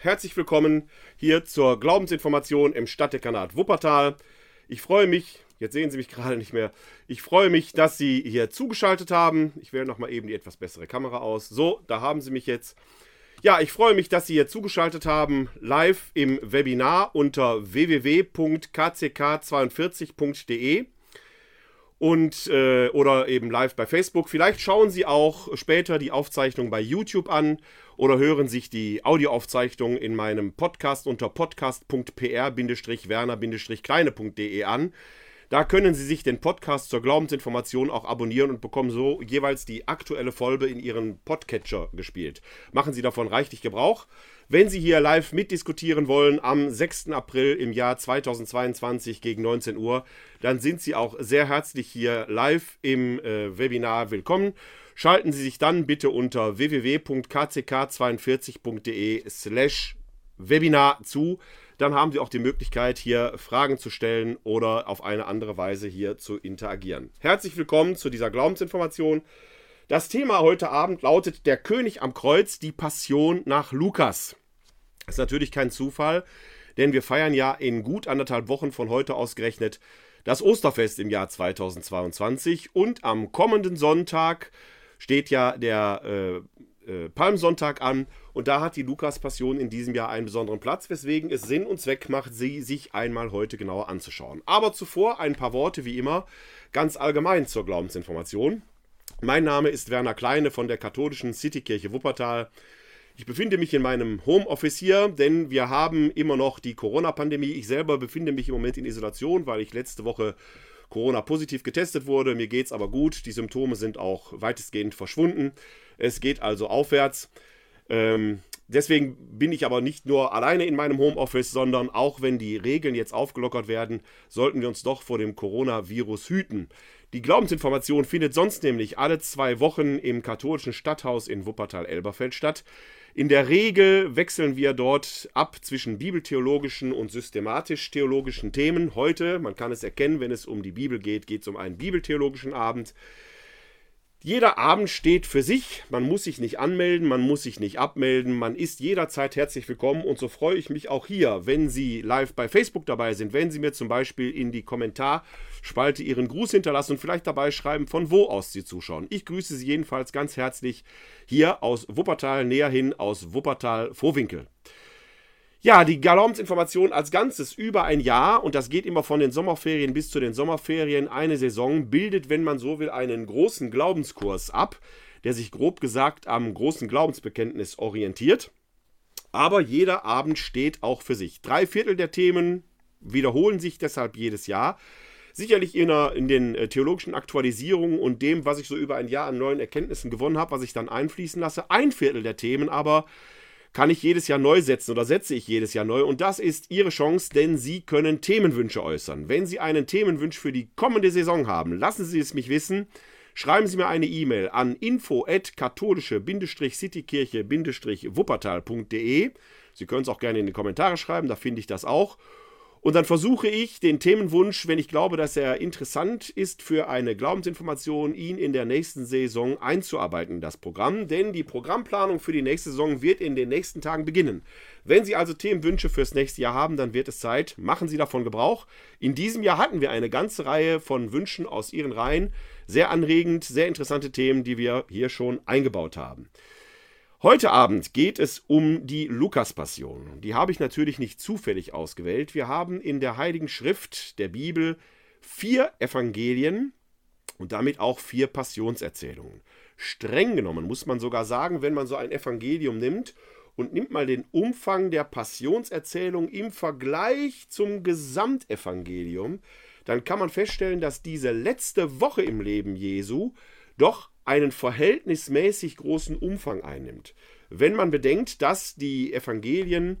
Herzlich willkommen hier zur Glaubensinformation im Stadtdekanat Wuppertal. Ich freue mich, jetzt sehen Sie mich gerade nicht mehr, ich freue mich, dass Sie hier zugeschaltet haben. Ich wähle nochmal eben die etwas bessere Kamera aus. So, da haben Sie mich jetzt. Ja, ich freue mich, dass Sie hier zugeschaltet haben, live im Webinar unter www.kck42.de und äh, oder eben live bei Facebook. Vielleicht schauen Sie auch später die Aufzeichnung bei YouTube an oder hören sich die Audioaufzeichnung in meinem Podcast unter podcast.pr-werner-kleine.de an. Da können Sie sich den Podcast zur Glaubensinformation auch abonnieren und bekommen so jeweils die aktuelle Folge in Ihren Podcatcher gespielt. Machen Sie davon reichlich Gebrauch. Wenn Sie hier live mitdiskutieren wollen am 6. April im Jahr 2022 gegen 19 Uhr, dann sind Sie auch sehr herzlich hier live im äh, Webinar willkommen. Schalten Sie sich dann bitte unter www.kck42.de slash Webinar zu. Dann haben Sie auch die Möglichkeit, hier Fragen zu stellen oder auf eine andere Weise hier zu interagieren. Herzlich willkommen zu dieser Glaubensinformation. Das Thema heute Abend lautet Der König am Kreuz, die Passion nach Lukas. Das ist natürlich kein Zufall, denn wir feiern ja in gut anderthalb Wochen von heute ausgerechnet das Osterfest im Jahr 2022 und am kommenden Sonntag steht ja der äh, äh, Palmsonntag an und da hat die Lukas-Passion in diesem Jahr einen besonderen Platz, weswegen es Sinn und Zweck macht, sie sich einmal heute genauer anzuschauen. Aber zuvor ein paar Worte wie immer ganz allgemein zur Glaubensinformation. Mein Name ist Werner Kleine von der katholischen Citykirche Wuppertal. Ich befinde mich in meinem Homeoffice hier, denn wir haben immer noch die Corona-Pandemie. Ich selber befinde mich im Moment in Isolation, weil ich letzte Woche Corona positiv getestet wurde. Mir geht es aber gut. Die Symptome sind auch weitestgehend verschwunden. Es geht also aufwärts. Ähm, deswegen bin ich aber nicht nur alleine in meinem Homeoffice, sondern auch wenn die Regeln jetzt aufgelockert werden, sollten wir uns doch vor dem Coronavirus hüten. Die Glaubensinformation findet sonst nämlich alle zwei Wochen im katholischen Stadthaus in Wuppertal-Elberfeld statt. In der Regel wechseln wir dort ab zwischen bibeltheologischen und systematisch-theologischen Themen. Heute, man kann es erkennen, wenn es um die Bibel geht, geht es um einen bibeltheologischen Abend. Jeder Abend steht für sich. Man muss sich nicht anmelden, man muss sich nicht abmelden. Man ist jederzeit herzlich willkommen. Und so freue ich mich auch hier, wenn Sie live bei Facebook dabei sind, wenn Sie mir zum Beispiel in die Kommentarspalte Ihren Gruß hinterlassen und vielleicht dabei schreiben, von wo aus Sie zuschauen. Ich grüße Sie jedenfalls ganz herzlich hier aus Wuppertal, näher hin aus Wuppertal-Vorwinkel. Ja, die Glaubensinformation als Ganzes über ein Jahr, und das geht immer von den Sommerferien bis zu den Sommerferien, eine Saison, bildet, wenn man so will, einen großen Glaubenskurs ab, der sich grob gesagt am großen Glaubensbekenntnis orientiert. Aber jeder Abend steht auch für sich. Drei Viertel der Themen wiederholen sich deshalb jedes Jahr. Sicherlich in, der, in den äh, theologischen Aktualisierungen und dem, was ich so über ein Jahr an neuen Erkenntnissen gewonnen habe, was ich dann einfließen lasse. Ein Viertel der Themen aber kann ich jedes Jahr neu setzen oder setze ich jedes Jahr neu. Und das ist Ihre Chance, denn Sie können Themenwünsche äußern. Wenn Sie einen Themenwunsch für die kommende Saison haben, lassen Sie es mich wissen. Schreiben Sie mir eine E-Mail an info-katholische-citykirche-wuppertal.de. Sie können es auch gerne in die Kommentare schreiben, da finde ich das auch. Und dann versuche ich, den Themenwunsch, wenn ich glaube, dass er interessant ist für eine Glaubensinformation, ihn in der nächsten Saison einzuarbeiten in das Programm. Denn die Programmplanung für die nächste Saison wird in den nächsten Tagen beginnen. Wenn Sie also Themenwünsche fürs nächste Jahr haben, dann wird es Zeit. Machen Sie davon Gebrauch. In diesem Jahr hatten wir eine ganze Reihe von Wünschen aus Ihren Reihen. Sehr anregend, sehr interessante Themen, die wir hier schon eingebaut haben. Heute Abend geht es um die Lukas-Passion. Die habe ich natürlich nicht zufällig ausgewählt. Wir haben in der Heiligen Schrift der Bibel vier Evangelien und damit auch vier Passionserzählungen. Streng genommen muss man sogar sagen, wenn man so ein Evangelium nimmt und nimmt mal den Umfang der Passionserzählung im Vergleich zum Gesamtevangelium, dann kann man feststellen, dass diese letzte Woche im Leben Jesu doch einen verhältnismäßig großen Umfang einnimmt. Wenn man bedenkt, dass die Evangelien,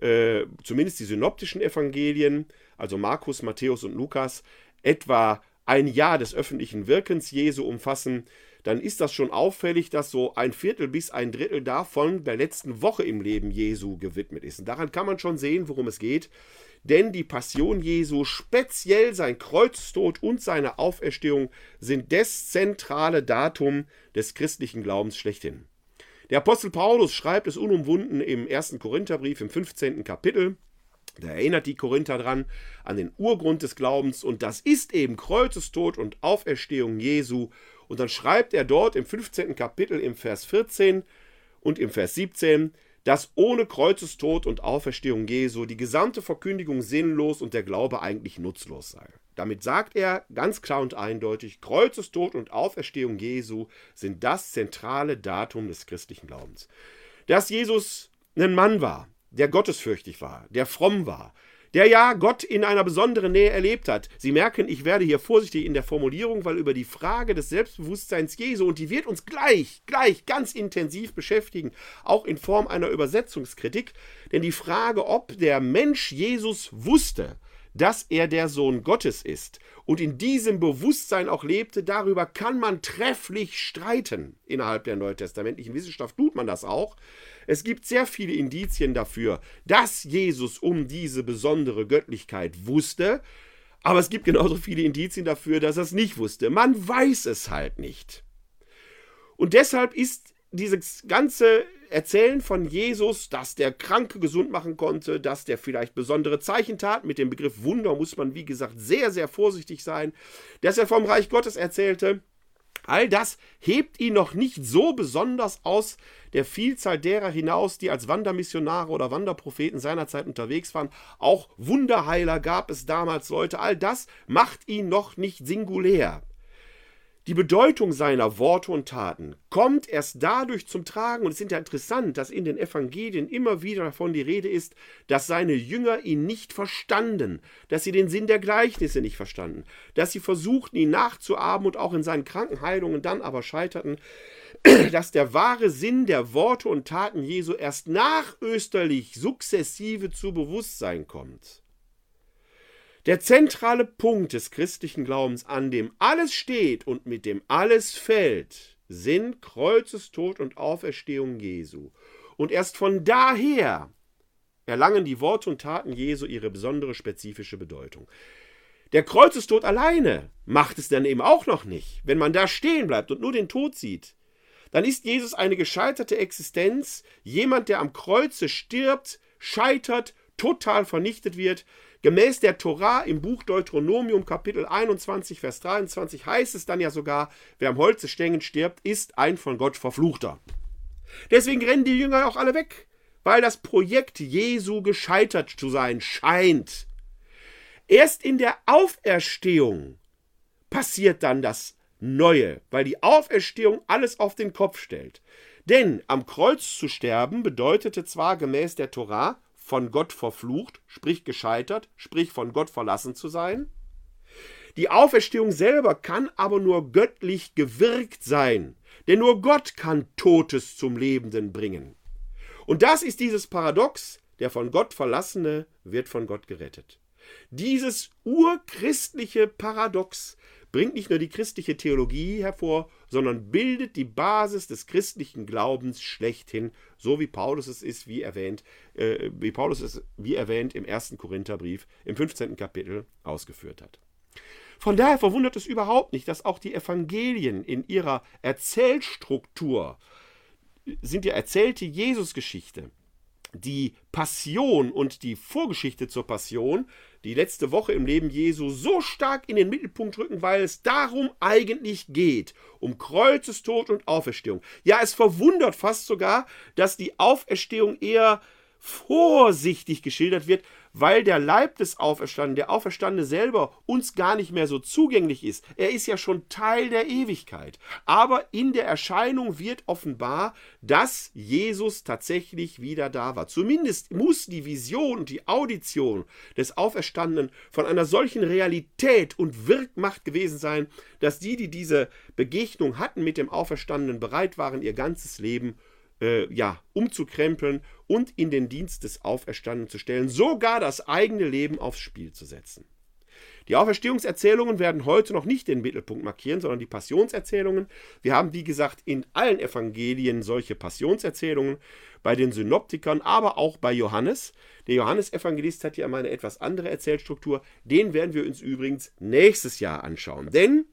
äh, zumindest die synoptischen Evangelien, also Markus, Matthäus und Lukas, etwa ein Jahr des öffentlichen Wirkens Jesu umfassen, dann ist das schon auffällig, dass so ein Viertel bis ein Drittel davon der letzten Woche im Leben Jesu gewidmet ist. Und daran kann man schon sehen, worum es geht denn die Passion Jesu, speziell sein Kreuztod und seine Auferstehung, sind das zentrale Datum des christlichen Glaubens schlechthin. Der Apostel Paulus schreibt es unumwunden im ersten Korintherbrief im 15. Kapitel. Da erinnert die Korinther dran an den Urgrund des Glaubens und das ist eben Kreuzestod und Auferstehung Jesu. Und dann schreibt er dort im 15. Kapitel im Vers 14 und im Vers 17, dass ohne Kreuzestod und Auferstehung Jesu die gesamte Verkündigung sinnlos und der Glaube eigentlich nutzlos sei. Damit sagt er ganz klar und eindeutig, Kreuzestod und Auferstehung Jesu sind das zentrale Datum des christlichen Glaubens. Dass Jesus ein Mann war, der gottesfürchtig war, der fromm war, der ja Gott in einer besonderen Nähe erlebt hat. Sie merken, ich werde hier vorsichtig in der Formulierung, weil über die Frage des Selbstbewusstseins Jesu, und die wird uns gleich, gleich ganz intensiv beschäftigen, auch in Form einer Übersetzungskritik, denn die Frage, ob der Mensch Jesus wusste, dass er der Sohn Gottes ist und in diesem Bewusstsein auch lebte, darüber kann man trefflich streiten. Innerhalb der neutestamentlichen Wissenschaft tut man das auch. Es gibt sehr viele Indizien dafür, dass Jesus um diese besondere Göttlichkeit wusste, aber es gibt genauso viele Indizien dafür, dass er es nicht wusste. Man weiß es halt nicht. Und deshalb ist dieses ganze Erzählen von Jesus, dass der Kranke gesund machen konnte, dass der vielleicht besondere Zeichen tat, mit dem Begriff Wunder muss man, wie gesagt, sehr, sehr vorsichtig sein, dass er vom Reich Gottes erzählte, All das hebt ihn noch nicht so besonders aus der Vielzahl derer hinaus, die als Wandermissionare oder Wanderpropheten seinerzeit unterwegs waren. Auch Wunderheiler gab es damals Leute. All das macht ihn noch nicht singulär. Die Bedeutung seiner Worte und Taten kommt erst dadurch zum Tragen, und es ist ja interessant, dass in den Evangelien immer wieder davon die Rede ist, dass seine Jünger ihn nicht verstanden, dass sie den Sinn der Gleichnisse nicht verstanden, dass sie versuchten, ihn nachzuahmen und auch in seinen Krankenheilungen dann aber scheiterten, dass der wahre Sinn der Worte und Taten Jesu erst nachösterlich sukzessive zu Bewusstsein kommt. Der zentrale Punkt des christlichen Glaubens, an dem alles steht und mit dem alles fällt, sind Kreuzestod und Auferstehung Jesu. Und erst von daher erlangen die Worte und Taten Jesu ihre besondere spezifische Bedeutung. Der Kreuzestod alleine macht es dann eben auch noch nicht. Wenn man da stehen bleibt und nur den Tod sieht, dann ist Jesus eine gescheiterte Existenz, jemand, der am Kreuze stirbt, scheitert, total vernichtet wird, Gemäß der Torah im Buch Deuteronomium Kapitel 21, Vers 23 heißt es dann ja sogar, wer am Holzestängen stirbt, ist ein von Gott verfluchter. Deswegen rennen die Jünger auch alle weg, weil das Projekt Jesu gescheitert zu sein scheint. Erst in der Auferstehung passiert dann das Neue, weil die Auferstehung alles auf den Kopf stellt. Denn am Kreuz zu sterben bedeutete zwar gemäß der Torah von Gott verflucht, sprich gescheitert, sprich von Gott verlassen zu sein. Die Auferstehung selber kann aber nur göttlich gewirkt sein, denn nur Gott kann Totes zum Lebenden bringen. Und das ist dieses Paradox, der von Gott verlassene wird von Gott gerettet. Dieses urchristliche Paradox bringt nicht nur die christliche Theologie hervor, sondern bildet die Basis des christlichen Glaubens schlechthin, so wie Paulus es ist, wie erwähnt, äh, wie Paulus es, wie erwähnt, im ersten Korintherbrief im 15. Kapitel ausgeführt hat. Von daher verwundert es überhaupt nicht, dass auch die Evangelien in ihrer Erzählstruktur sind ja erzählte Jesusgeschichte die Passion und die Vorgeschichte zur Passion die letzte Woche im Leben Jesu so stark in den Mittelpunkt rücken, weil es darum eigentlich geht, um Kreuzestod und Auferstehung. Ja, es verwundert fast sogar, dass die Auferstehung eher vorsichtig geschildert wird, weil der Leib des Auferstandenen, der Auferstandene selber, uns gar nicht mehr so zugänglich ist. Er ist ja schon Teil der Ewigkeit. Aber in der Erscheinung wird offenbar, dass Jesus tatsächlich wieder da war. Zumindest muss die Vision und die Audition des Auferstandenen von einer solchen Realität und Wirkmacht gewesen sein, dass die, die diese Begegnung hatten mit dem Auferstandenen, bereit waren, ihr ganzes Leben äh, ja, umzukrempeln und in den Dienst des Auferstandenen zu stellen, sogar das eigene Leben aufs Spiel zu setzen. Die Auferstehungserzählungen werden heute noch nicht den Mittelpunkt markieren, sondern die Passionserzählungen. Wir haben, wie gesagt, in allen Evangelien solche Passionserzählungen, bei den Synoptikern, aber auch bei Johannes. Der Johannesevangelist hat ja mal eine etwas andere Erzählstruktur. Den werden wir uns übrigens nächstes Jahr anschauen. Denn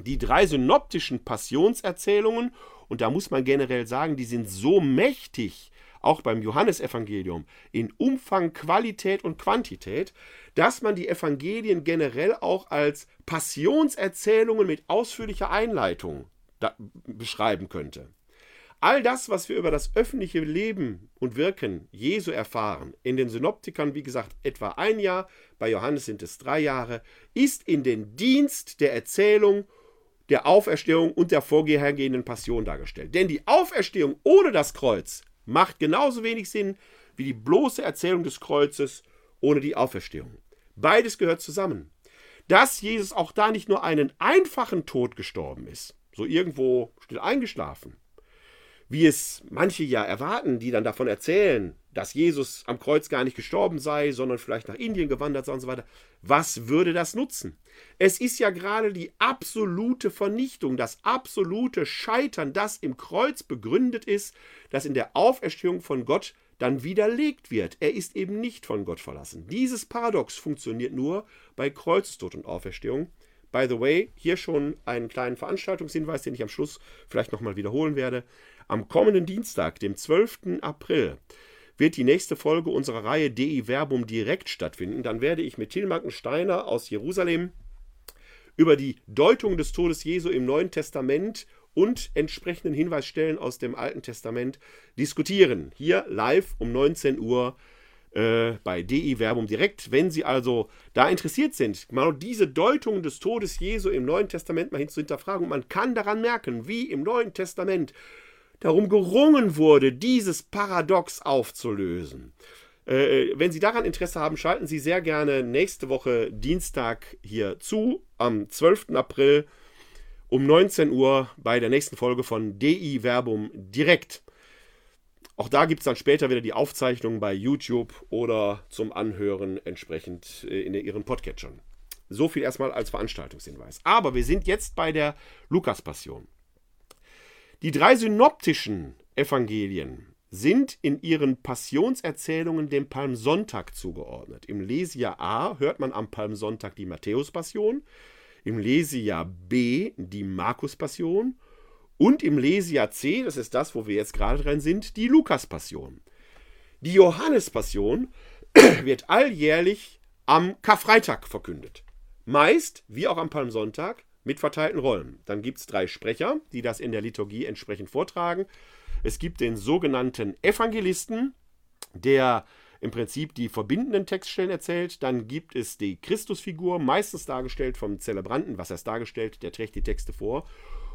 die drei synoptischen Passionserzählungen Und da muss man generell sagen, die sind so mächtig, auch beim Johannesevangelium, in Umfang, Qualität und Quantität, dass man die Evangelien generell auch als Passionserzählungen mit ausführlicher Einleitung beschreiben könnte. All das, was wir über das öffentliche Leben und Wirken Jesu erfahren, in den Synoptikern, wie gesagt, etwa ein Jahr, bei Johannes sind es drei Jahre, ist in den Dienst der Erzählung, der Auferstehung und der vorhergehenden Passion dargestellt. Denn die Auferstehung ohne das Kreuz macht genauso wenig Sinn wie die bloße Erzählung des Kreuzes ohne die Auferstehung. Beides gehört zusammen. Dass Jesus auch da nicht nur einen einfachen Tod gestorben ist, so irgendwo still eingeschlafen, wie es manche ja erwarten, die dann davon erzählen, dass Jesus am Kreuz gar nicht gestorben sei, sondern vielleicht nach Indien gewandert sei und so weiter. Was würde das nutzen? Es ist ja gerade die absolute Vernichtung, das absolute Scheitern, das im Kreuz begründet ist, das in der Auferstehung von Gott dann widerlegt wird. Er ist eben nicht von Gott verlassen. Dieses Paradox funktioniert nur bei Kreuzestod und Auferstehung. By the way, hier schon einen kleinen Veranstaltungshinweis, den ich am Schluss vielleicht nochmal wiederholen werde. Am kommenden Dienstag, dem 12. April, wird die nächste Folge unserer Reihe Dei Verbum direkt stattfinden. Dann werde ich mit Tilmarken Steiner aus Jerusalem über die Deutung des Todes Jesu im Neuen Testament und entsprechenden Hinweisstellen aus dem Alten Testament diskutieren. Hier live um 19 Uhr äh, bei DI Verbum direkt. Wenn Sie also da interessiert sind, mal diese Deutung des Todes Jesu im Neuen Testament mal hin zu hinterfragen, man kann daran merken, wie im Neuen Testament darum gerungen wurde, dieses Paradox aufzulösen. Äh, wenn Sie daran Interesse haben, schalten Sie sehr gerne nächste Woche Dienstag hier zu, am 12. April um 19 Uhr bei der nächsten Folge von DI Verbum direkt. Auch da gibt es dann später wieder die Aufzeichnungen bei YouTube oder zum Anhören entsprechend äh, in Ihren Podcatchern. So viel erstmal als Veranstaltungshinweis. Aber wir sind jetzt bei der Lukas-Passion. Die drei synoptischen Evangelien sind in ihren Passionserzählungen dem Palmsonntag zugeordnet. Im Lesejahr A hört man am Palmsonntag die Matthäus-Passion, im Lesejahr B die Markus-Passion und im Lesejahr C, das ist das, wo wir jetzt gerade drin sind, die Lukas-Passion. Die Johannes-Passion wird alljährlich am Karfreitag verkündet. Meist, wie auch am Palmsonntag, mit verteilten Rollen. Dann gibt es drei Sprecher, die das in der Liturgie entsprechend vortragen. Es gibt den sogenannten Evangelisten, der im Prinzip die verbindenden Textstellen erzählt. Dann gibt es die Christusfigur, meistens dargestellt vom Zelebranten, was heißt dargestellt, der trägt die Texte vor.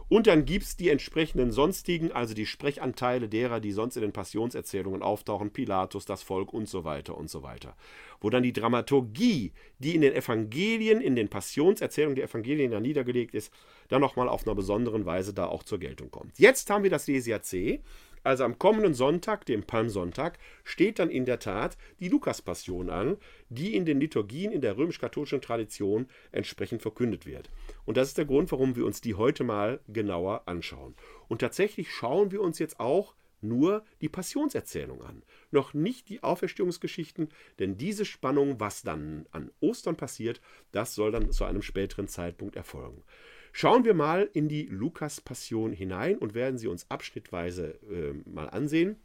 Und dann gibt es die entsprechenden sonstigen, also die Sprechanteile derer, die sonst in den Passionserzählungen auftauchen, Pilatus, das Volk und so weiter und so weiter. Wo dann die Dramaturgie, die in den Evangelien, in den Passionserzählungen der Evangelien ja niedergelegt ist, dann nochmal auf einer besonderen Weise da auch zur Geltung kommt. Jetzt haben wir das Lesia C. Also am kommenden Sonntag, dem Palmsonntag, steht dann in der Tat die Lukas-Passion an, die in den Liturgien in der römisch-katholischen Tradition entsprechend verkündet wird. Und das ist der Grund, warum wir uns die heute mal genauer anschauen. Und tatsächlich schauen wir uns jetzt auch nur die Passionserzählung an, noch nicht die Auferstehungsgeschichten, denn diese Spannung, was dann an Ostern passiert, das soll dann zu einem späteren Zeitpunkt erfolgen. Schauen wir mal in die Lukas-Passion hinein und werden sie uns abschnittweise äh, mal ansehen.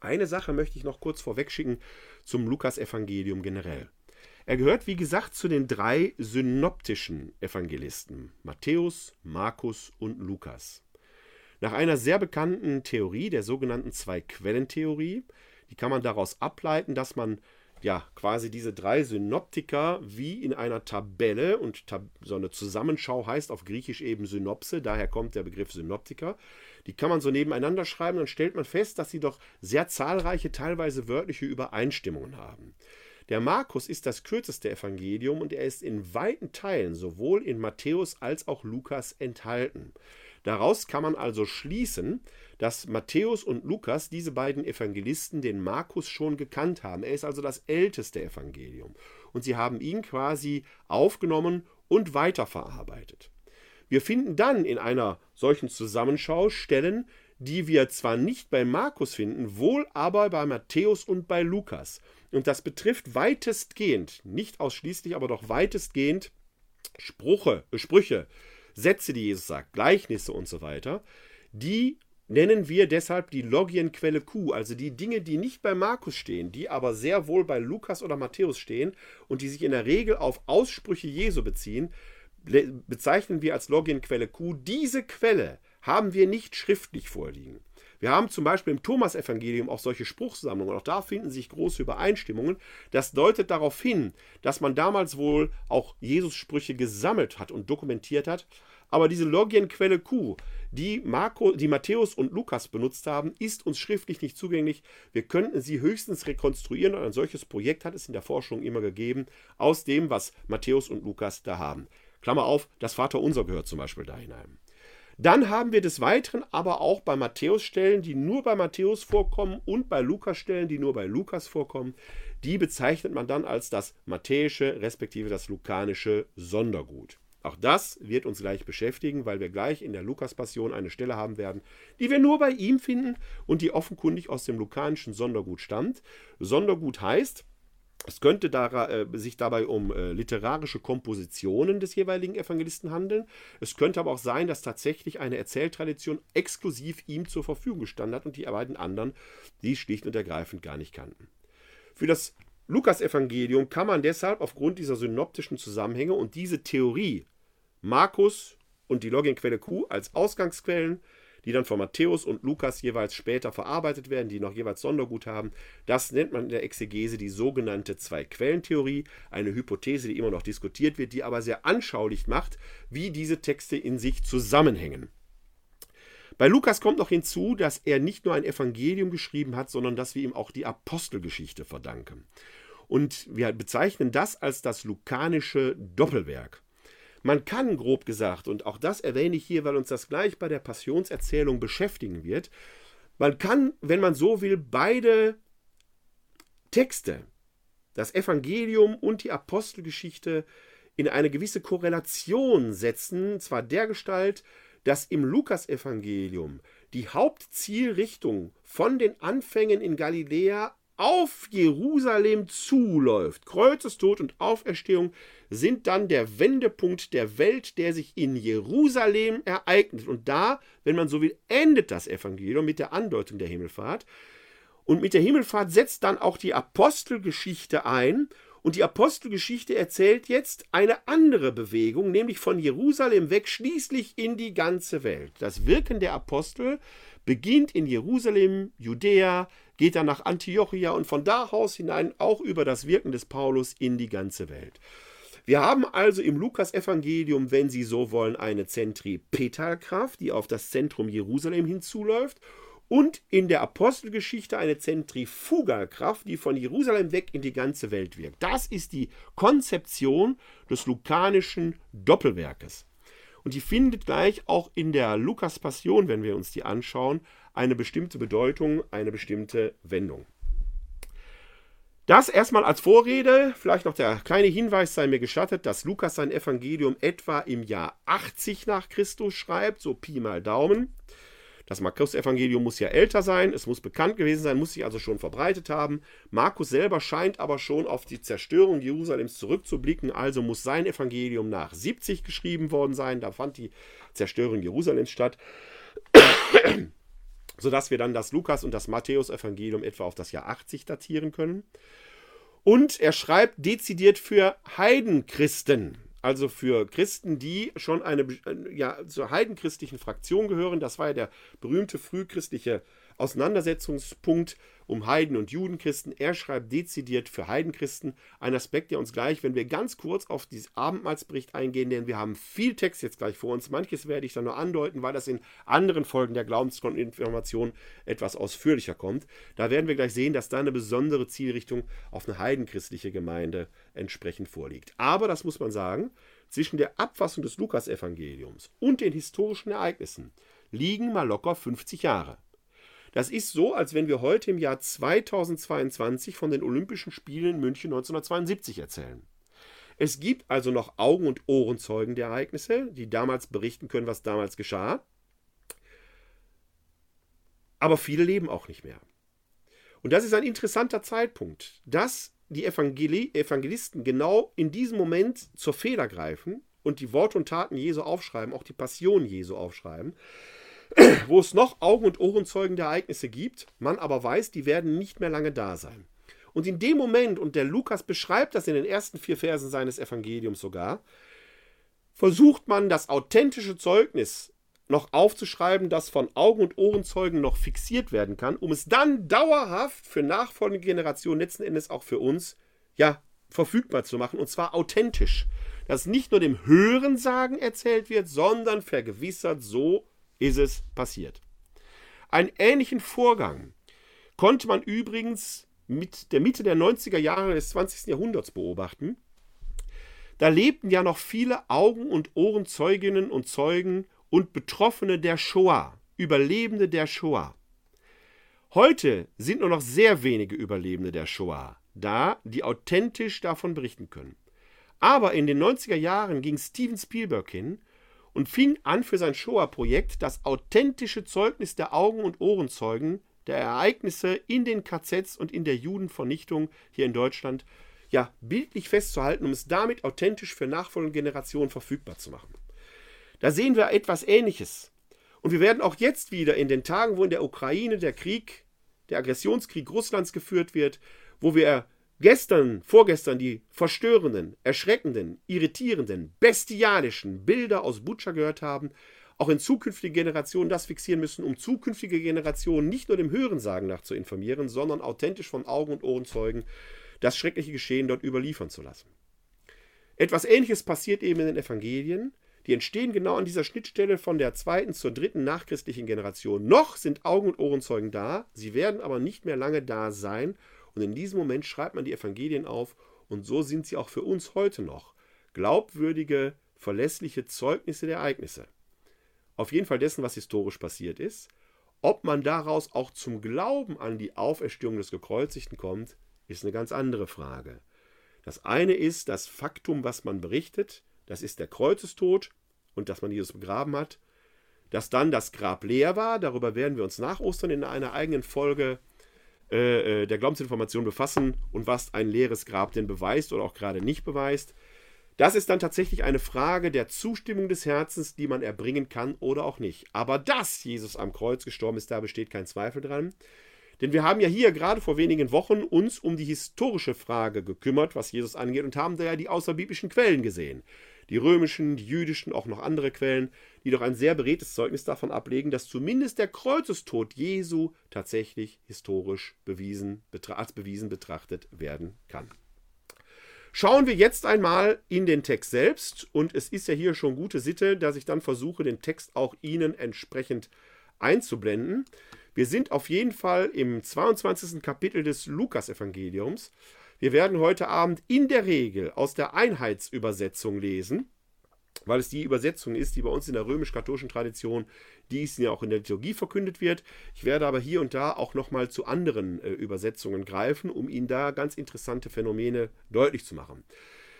Eine Sache möchte ich noch kurz vorwegschicken zum Lukas-Evangelium generell. Er gehört, wie gesagt, zu den drei synoptischen Evangelisten: Matthäus, Markus und Lukas. Nach einer sehr bekannten Theorie, der sogenannten Zwei-Quellen-Theorie, die kann man daraus ableiten, dass man ja, quasi diese drei Synoptiker wie in einer Tabelle und tab so eine Zusammenschau heißt auf Griechisch eben Synopse, daher kommt der Begriff Synoptiker. Die kann man so nebeneinander schreiben, dann stellt man fest, dass sie doch sehr zahlreiche, teilweise wörtliche Übereinstimmungen haben. Der Markus ist das kürzeste Evangelium und er ist in weiten Teilen sowohl in Matthäus als auch Lukas enthalten. Daraus kann man also schließen, dass Matthäus und Lukas, diese beiden Evangelisten, den Markus schon gekannt haben. Er ist also das älteste Evangelium. Und sie haben ihn quasi aufgenommen und weiterverarbeitet. Wir finden dann in einer solchen Zusammenschau Stellen, die wir zwar nicht bei Markus finden, wohl aber bei Matthäus und bei Lukas. Und das betrifft weitestgehend, nicht ausschließlich, aber doch weitestgehend Spruche, Sprüche, Sätze, die Jesus sagt, Gleichnisse und so weiter, die nennen wir deshalb die Logienquelle Q, also die Dinge, die nicht bei Markus stehen, die aber sehr wohl bei Lukas oder Matthäus stehen und die sich in der Regel auf Aussprüche Jesu beziehen, bezeichnen wir als Logienquelle Q. Diese Quelle haben wir nicht schriftlich vorliegen. Wir haben zum Beispiel im Thomas-Evangelium auch solche Spruchsammlungen. Auch da finden sich große Übereinstimmungen. Das deutet darauf hin, dass man damals wohl auch Jesus-Sprüche gesammelt hat und dokumentiert hat. Aber diese Logienquelle Q, die, Marco, die Matthäus und Lukas benutzt haben, ist uns schriftlich nicht zugänglich. Wir könnten sie höchstens rekonstruieren und ein solches Projekt hat es in der Forschung immer gegeben, aus dem, was Matthäus und Lukas da haben. Klammer auf, das Vaterunser gehört zum Beispiel da hinein. Dann haben wir des Weiteren aber auch bei Matthäus Stellen, die nur bei Matthäus vorkommen und bei Lukas Stellen, die nur bei Lukas vorkommen. Die bezeichnet man dann als das matthäische respektive das lukanische Sondergut. Auch das wird uns gleich beschäftigen, weil wir gleich in der Lukas-Passion eine Stelle haben werden, die wir nur bei ihm finden und die offenkundig aus dem lukanischen Sondergut stammt. Sondergut heißt, es könnte da, äh, sich dabei um äh, literarische Kompositionen des jeweiligen Evangelisten handeln. Es könnte aber auch sein, dass tatsächlich eine Erzähltradition exklusiv ihm zur Verfügung gestanden hat und die beiden anderen die schlicht und ergreifend gar nicht kannten. Für das Lukas-Evangelium kann man deshalb aufgrund dieser synoptischen Zusammenhänge und diese Theorie Markus und die Logienquelle Q als Ausgangsquellen die dann von Matthäus und Lukas jeweils später verarbeitet werden, die noch jeweils Sondergut haben. Das nennt man in der Exegese die sogenannte Zwei-Quellen-Theorie, eine Hypothese, die immer noch diskutiert wird, die aber sehr anschaulich macht, wie diese Texte in sich zusammenhängen. Bei Lukas kommt noch hinzu, dass er nicht nur ein Evangelium geschrieben hat, sondern dass wir ihm auch die Apostelgeschichte verdanken. Und wir bezeichnen das als das lukanische Doppelwerk. Man kann, grob gesagt, und auch das erwähne ich hier, weil uns das gleich bei der Passionserzählung beschäftigen wird, man kann, wenn man so will, beide Texte, das Evangelium und die Apostelgeschichte, in eine gewisse Korrelation setzen, zwar dergestalt, dass im Lukasevangelium die Hauptzielrichtung von den Anfängen in Galiläa auf Jerusalem zuläuft. Kreuzestod und Auferstehung sind dann der Wendepunkt der Welt, der sich in Jerusalem ereignet. Und da, wenn man so will, endet das Evangelium mit der Andeutung der Himmelfahrt. Und mit der Himmelfahrt setzt dann auch die Apostelgeschichte ein. Und die Apostelgeschichte erzählt jetzt eine andere Bewegung, nämlich von Jerusalem weg schließlich in die ganze Welt. Das Wirken der Apostel beginnt in Jerusalem, Judäa, geht dann nach Antiochia und von da aus hinein auch über das Wirken des Paulus in die ganze Welt. Wir haben also im Lukas-Evangelium, wenn Sie so wollen, eine Zentripetalkraft, die auf das Zentrum Jerusalem hinzuläuft, und in der Apostelgeschichte eine Zentrifugalkraft, die von Jerusalem weg in die ganze Welt wirkt. Das ist die Konzeption des lukanischen Doppelwerkes. Und die findet gleich auch in der Lukas-Passion, wenn wir uns die anschauen, eine bestimmte Bedeutung, eine bestimmte Wendung. Das erstmal als Vorrede, vielleicht noch der kleine Hinweis sei mir gestattet, dass Lukas sein Evangelium etwa im Jahr 80 nach Christus schreibt, so Pi mal Daumen. Das Markus-Evangelium muss ja älter sein, es muss bekannt gewesen sein, muss sich also schon verbreitet haben. Markus selber scheint aber schon auf die Zerstörung Jerusalems zurückzublicken, also muss sein Evangelium nach 70 geschrieben worden sein. Da fand die Zerstörung Jerusalems statt sodass wir dann das Lukas- und das Matthäus-Evangelium etwa auf das Jahr 80 datieren können. Und er schreibt dezidiert für Heidenchristen, also für Christen, die schon eine ja, zur heidenchristlichen Fraktion gehören. Das war ja der berühmte frühchristliche Auseinandersetzungspunkt um Heiden- und Judenchristen. Er schreibt dezidiert für Heidenchristen. Ein Aspekt, der uns gleich, wenn wir ganz kurz auf dieses Abendmahlsbericht eingehen, denn wir haben viel Text jetzt gleich vor uns. Manches werde ich dann nur andeuten, weil das in anderen Folgen der Glaubenskonfirmation etwas ausführlicher kommt. Da werden wir gleich sehen, dass da eine besondere Zielrichtung auf eine heidenchristliche Gemeinde entsprechend vorliegt. Aber, das muss man sagen, zwischen der Abfassung des Lukasevangeliums und den historischen Ereignissen liegen mal locker 50 Jahre. Das ist so, als wenn wir heute im Jahr 2022 von den Olympischen Spielen in München 1972 erzählen. Es gibt also noch Augen- und Ohrenzeugen der Ereignisse, die damals berichten können, was damals geschah. Aber viele leben auch nicht mehr. Und das ist ein interessanter Zeitpunkt, dass die Evangeli Evangelisten genau in diesem Moment zur Feder greifen und die Worte und Taten Jesu aufschreiben, auch die Passion Jesu aufschreiben. wo es noch Augen- und Ohrenzeugen der Ereignisse gibt, man aber weiß, die werden nicht mehr lange da sein. Und in dem Moment, und der Lukas beschreibt das in den ersten vier Versen seines Evangeliums sogar, versucht man das authentische Zeugnis noch aufzuschreiben, das von Augen- und Ohrenzeugen noch fixiert werden kann, um es dann dauerhaft für nachfolgende Generationen, letzten Endes auch für uns, ja, verfügbar zu machen, und zwar authentisch. Dass nicht nur dem Hörensagen erzählt wird, sondern vergewissert, so ist es passiert. Einen ähnlichen Vorgang konnte man übrigens mit der Mitte der 90er Jahre des 20. Jahrhunderts beobachten. Da lebten ja noch viele Augen- und Ohrenzeuginnen und Zeugen und Betroffene der Shoah, Überlebende der Shoah. Heute sind nur noch sehr wenige Überlebende der Shoah da, die authentisch davon berichten können. Aber in den 90er Jahren ging Steven Spielberg hin und fing an für sein Shoah-Projekt das authentische Zeugnis der Augen- und Ohrenzeugen der Ereignisse in den KZs und in der Judenvernichtung hier in Deutschland ja bildlich festzuhalten, um es damit authentisch für nachfolgende Generationen verfügbar zu machen. Da sehen wir etwas Ähnliches. Und wir werden auch jetzt wieder in den Tagen, wo in der Ukraine der Krieg, der Aggressionskrieg Russlands geführt wird, wo wir gestern, vorgestern die verstörenden, erschreckenden, irritierenden, bestialischen Bilder aus Butscha gehört haben, auch in zukünftige Generationen das fixieren müssen, um zukünftige Generationen nicht nur dem Hörensagen nach zu informieren, sondern authentisch von Augen- und Ohrenzeugen das schreckliche Geschehen dort überliefern zu lassen. Etwas Ähnliches passiert eben in den Evangelien. Die entstehen genau an dieser Schnittstelle von der zweiten zur dritten nachchristlichen Generation. Noch sind Augen- und Ohrenzeugen da, sie werden aber nicht mehr lange da sein. Und in diesem Moment schreibt man die Evangelien auf und so sind sie auch für uns heute noch glaubwürdige, verlässliche Zeugnisse der Ereignisse. Auf jeden Fall dessen, was historisch passiert ist. Ob man daraus auch zum Glauben an die Auferstehung des Gekreuzigten kommt, ist eine ganz andere Frage. Das eine ist das Faktum, was man berichtet, das ist der Kreuzestod und dass man Jesus begraben hat. Dass dann das Grab leer war, darüber werden wir uns nach Ostern in einer eigenen Folge äh, äh, der Glaubensinformation befassen und was ein leeres Grab denn beweist oder auch gerade nicht beweist. Das ist dann tatsächlich eine Frage der Zustimmung des Herzens, die man erbringen kann oder auch nicht. Aber dass Jesus am Kreuz gestorben ist, da besteht kein Zweifel dran. Denn wir haben ja hier gerade vor wenigen Wochen uns um die historische Frage gekümmert, was Jesus angeht, und haben da ja die außerbiblischen Quellen gesehen. Die römischen, die jüdischen, auch noch andere Quellen, die doch ein sehr beredtes Zeugnis davon ablegen, dass zumindest der Kreuzestod Jesu tatsächlich historisch bewiesen, als bewiesen betrachtet werden kann. Schauen wir jetzt einmal in den Text selbst und es ist ja hier schon gute Sitte, dass ich dann versuche, den Text auch Ihnen entsprechend einzublenden. Wir sind auf jeden Fall im 22. Kapitel des Lukas-Evangeliums. Wir werden heute Abend in der Regel aus der Einheitsübersetzung lesen, weil es die Übersetzung ist, die bei uns in der römisch-katholischen Tradition, die ist ja auch in der Liturgie verkündet wird. Ich werde aber hier und da auch nochmal zu anderen äh, Übersetzungen greifen, um Ihnen da ganz interessante Phänomene deutlich zu machen.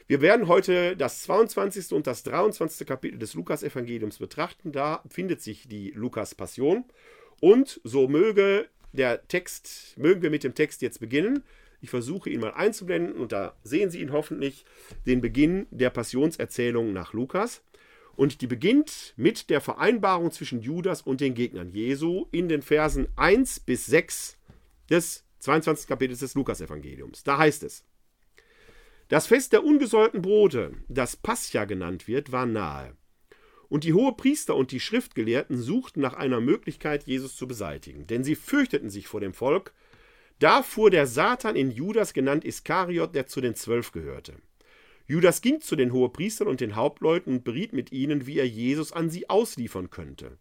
Wir werden heute das 22. und das 23. Kapitel des Lukas-Evangeliums betrachten. Da findet sich die Lukas-Passion. Und so möge der Text, mögen wir mit dem Text jetzt beginnen. Ich versuche ihn mal einzublenden und da sehen Sie ihn hoffentlich, den Beginn der Passionserzählung nach Lukas. Und die beginnt mit der Vereinbarung zwischen Judas und den Gegnern Jesu in den Versen 1 bis 6 des 22. Kapitels des Lukas-Evangeliums. Da heißt es: Das Fest der ungesäuerten Brote, das Pascha genannt wird, war nahe. Und die Hohepriester und die Schriftgelehrten suchten nach einer Möglichkeit, Jesus zu beseitigen, denn sie fürchteten sich vor dem Volk. Da fuhr der Satan in Judas, genannt Iskariot, der zu den Zwölf gehörte. Judas ging zu den Hohepriestern und den Hauptleuten und beriet mit ihnen, wie er Jesus an sie ausliefern könnte.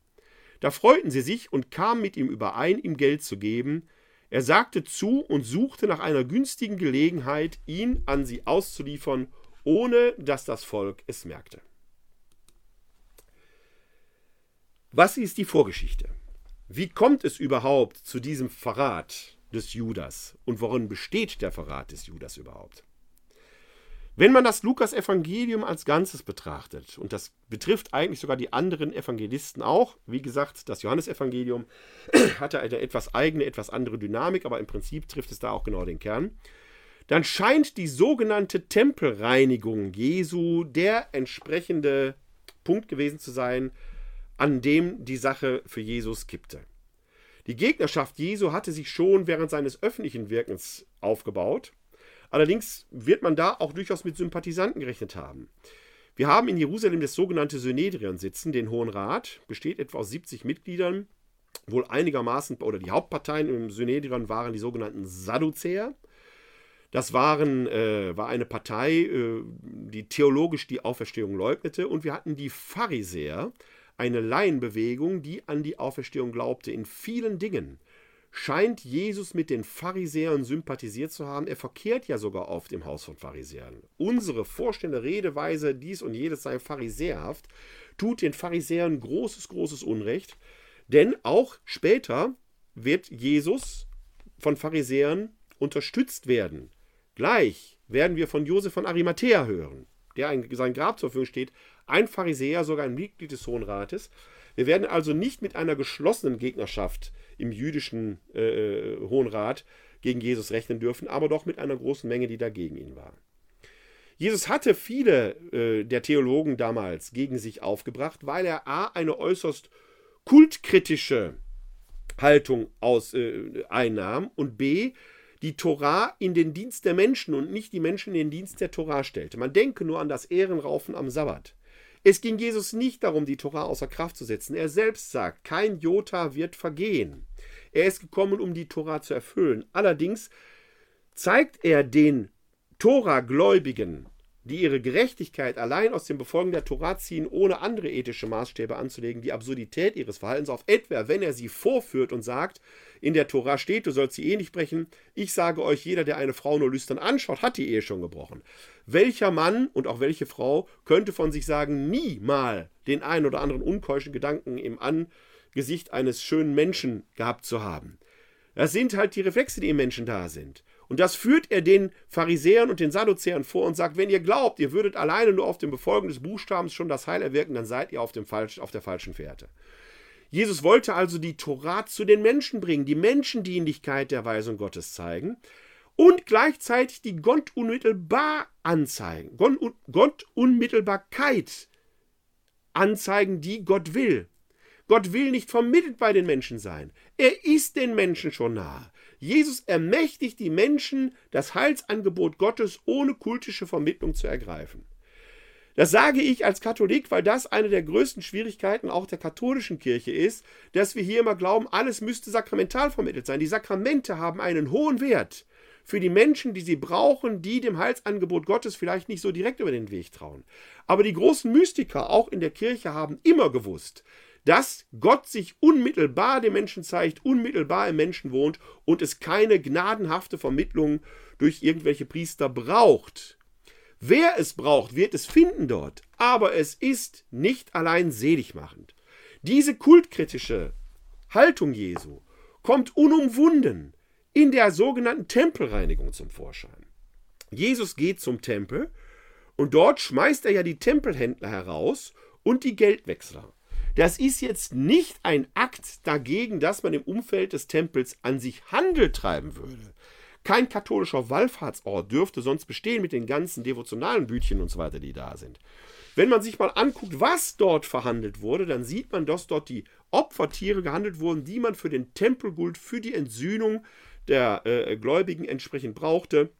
Da freuten sie sich und kamen mit ihm überein, ihm Geld zu geben. Er sagte zu und suchte nach einer günstigen Gelegenheit, ihn an sie auszuliefern, ohne dass das Volk es merkte. Was ist die Vorgeschichte? Wie kommt es überhaupt zu diesem Verrat des Judas? Und worin besteht der Verrat des Judas überhaupt? Wenn man das Lukas-Evangelium als Ganzes betrachtet, und das betrifft eigentlich sogar die anderen Evangelisten auch, wie gesagt, das Johannesevangelium hatte eine etwas eigene, etwas andere Dynamik, aber im Prinzip trifft es da auch genau den Kern, dann scheint die sogenannte Tempelreinigung Jesu der entsprechende Punkt gewesen zu sein, an dem die Sache für Jesus kippte. Die Gegnerschaft Jesu hatte sich schon während seines öffentlichen Wirkens aufgebaut. Allerdings wird man da auch durchaus mit Sympathisanten gerechnet haben. Wir haben in Jerusalem das sogenannte Synedrion sitzen, den Hohen Rat, besteht etwa aus 70 Mitgliedern, wohl einigermaßen, oder die Hauptparteien im Synedrion waren die sogenannten Sadduzäer. Das waren, äh, war eine Partei, äh, die theologisch die Auferstehung leugnete. Und wir hatten die Pharisäer, eine Laienbewegung, die an die Auferstehung glaubte. In vielen Dingen scheint Jesus mit den Pharisäern sympathisiert zu haben. Er verkehrt ja sogar oft im Haus von Pharisäern. Unsere vorstehende Redeweise, dies und jedes sei pharisäerhaft, tut den Pharisäern großes, großes Unrecht. Denn auch später wird Jesus von Pharisäern unterstützt werden. Gleich werden wir von Josef von Arimathea hören, der ein, sein Grab zur Verfügung steht, ein Pharisäer, sogar ein Mitglied des Hohen Rates. Wir werden also nicht mit einer geschlossenen Gegnerschaft im jüdischen äh, Hohen Rat gegen Jesus rechnen dürfen, aber doch mit einer großen Menge, die dagegen ihn war. Jesus hatte viele äh, der Theologen damals gegen sich aufgebracht, weil er a. eine äußerst kultkritische Haltung aus, äh, einnahm und b die Torah in den Dienst der Menschen und nicht die Menschen in den Dienst der Torah stellte. Man denke nur an das Ehrenraufen am Sabbat. Es ging Jesus nicht darum, die Torah außer Kraft zu setzen. Er selbst sagt, kein Jota wird vergehen. Er ist gekommen, um die Torah zu erfüllen. Allerdings zeigt er den Tora-Gläubigen die ihre Gerechtigkeit allein aus dem Befolgen der Torah ziehen, ohne andere ethische Maßstäbe anzulegen, die Absurdität ihres Verhaltens auf, etwa wenn er sie vorführt und sagt, in der Torah steht, du sollst die Ehe nicht brechen, ich sage euch, jeder, der eine Frau nur lüstern anschaut, hat die Ehe schon gebrochen. Welcher Mann und auch welche Frau könnte von sich sagen, nie mal den einen oder anderen unkeuschen Gedanken im Angesicht eines schönen Menschen gehabt zu haben? Das sind halt die Reflexe, die im Menschen da sind. Und das führt er den Pharisäern und den Sadduzäern vor und sagt, wenn ihr glaubt, ihr würdet alleine nur auf dem Befolgen des Buchstabens schon das Heil erwirken, dann seid ihr auf, dem falsch, auf der falschen Fährte. Jesus wollte also die Torah zu den Menschen bringen, die Menschendienlichkeit der Weisung Gottes zeigen und gleichzeitig die Gottunmittelbar anzeigen, Gottunmittelbarkeit anzeigen, die Gott will. Gott will nicht vermittelt bei den Menschen sein. Er ist den Menschen schon nahe. Jesus ermächtigt die Menschen, das Heilsangebot Gottes ohne kultische Vermittlung zu ergreifen. Das sage ich als Katholik, weil das eine der größten Schwierigkeiten auch der katholischen Kirche ist, dass wir hier immer glauben, alles müsste sakramental vermittelt sein. Die Sakramente haben einen hohen Wert für die Menschen, die sie brauchen, die dem Heilsangebot Gottes vielleicht nicht so direkt über den Weg trauen. Aber die großen Mystiker auch in der Kirche haben immer gewusst, dass Gott sich unmittelbar dem Menschen zeigt, unmittelbar im Menschen wohnt und es keine gnadenhafte Vermittlung durch irgendwelche Priester braucht. Wer es braucht, wird es finden dort, aber es ist nicht allein seligmachend. Diese kultkritische Haltung Jesu kommt unumwunden in der sogenannten Tempelreinigung zum Vorschein. Jesus geht zum Tempel und dort schmeißt er ja die Tempelhändler heraus und die Geldwechsler. Das ist jetzt nicht ein Akt dagegen, dass man im Umfeld des Tempels an sich Handel treiben würde. Kein katholischer Wallfahrtsort dürfte sonst bestehen mit den ganzen devotionalen Bütchen und so weiter, die da sind. Wenn man sich mal anguckt, was dort verhandelt wurde, dann sieht man, dass dort die Opfertiere gehandelt wurden, die man für den Tempelgult, für die Entsühnung der äh, Gläubigen entsprechend brauchte.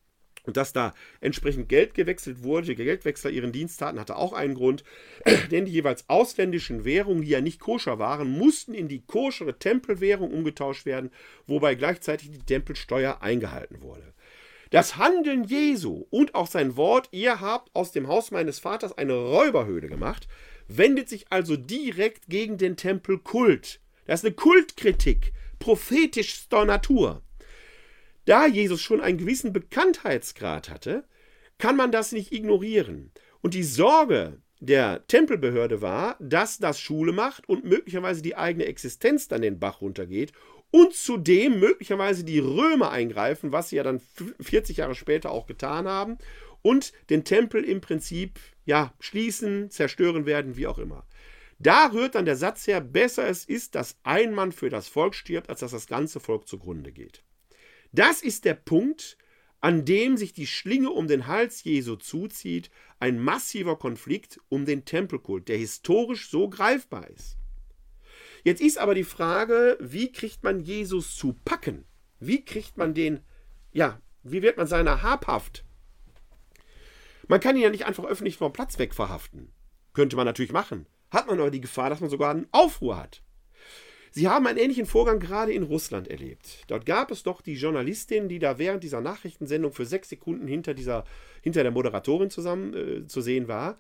Und dass da entsprechend Geld gewechselt wurde, die Geldwechsler ihren Dienst taten, hatte auch einen Grund. Denn die jeweils ausländischen Währungen, die ja nicht koscher waren, mussten in die koschere Tempelwährung umgetauscht werden, wobei gleichzeitig die Tempelsteuer eingehalten wurde. Das Handeln Jesu und auch sein Wort, ihr habt aus dem Haus meines Vaters eine Räuberhöhle gemacht, wendet sich also direkt gegen den Tempelkult. Das ist eine Kultkritik prophetischster Natur. Da Jesus schon einen gewissen Bekanntheitsgrad hatte, kann man das nicht ignorieren. Und die Sorge der Tempelbehörde war, dass das Schule macht und möglicherweise die eigene Existenz dann den Bach runtergeht und zudem möglicherweise die Römer eingreifen, was sie ja dann 40 Jahre später auch getan haben und den Tempel im Prinzip ja schließen, zerstören werden, wie auch immer. Da rührt dann der Satz her, besser es ist, dass ein Mann für das Volk stirbt, als dass das ganze Volk zugrunde geht. Das ist der Punkt, an dem sich die Schlinge um den Hals Jesu zuzieht, ein massiver Konflikt um den Tempelkult, der historisch so greifbar ist. Jetzt ist aber die Frage, wie kriegt man Jesus zu packen? Wie kriegt man den, ja, wie wird man seiner habhaft? Man kann ihn ja nicht einfach öffentlich vom Platz weg verhaften. Könnte man natürlich machen. Hat man aber die Gefahr, dass man sogar einen Aufruhr hat. Sie haben einen ähnlichen Vorgang gerade in Russland erlebt. Dort gab es doch die Journalistin, die da während dieser Nachrichtensendung für sechs Sekunden hinter, dieser, hinter der Moderatorin zusammen äh, zu sehen war.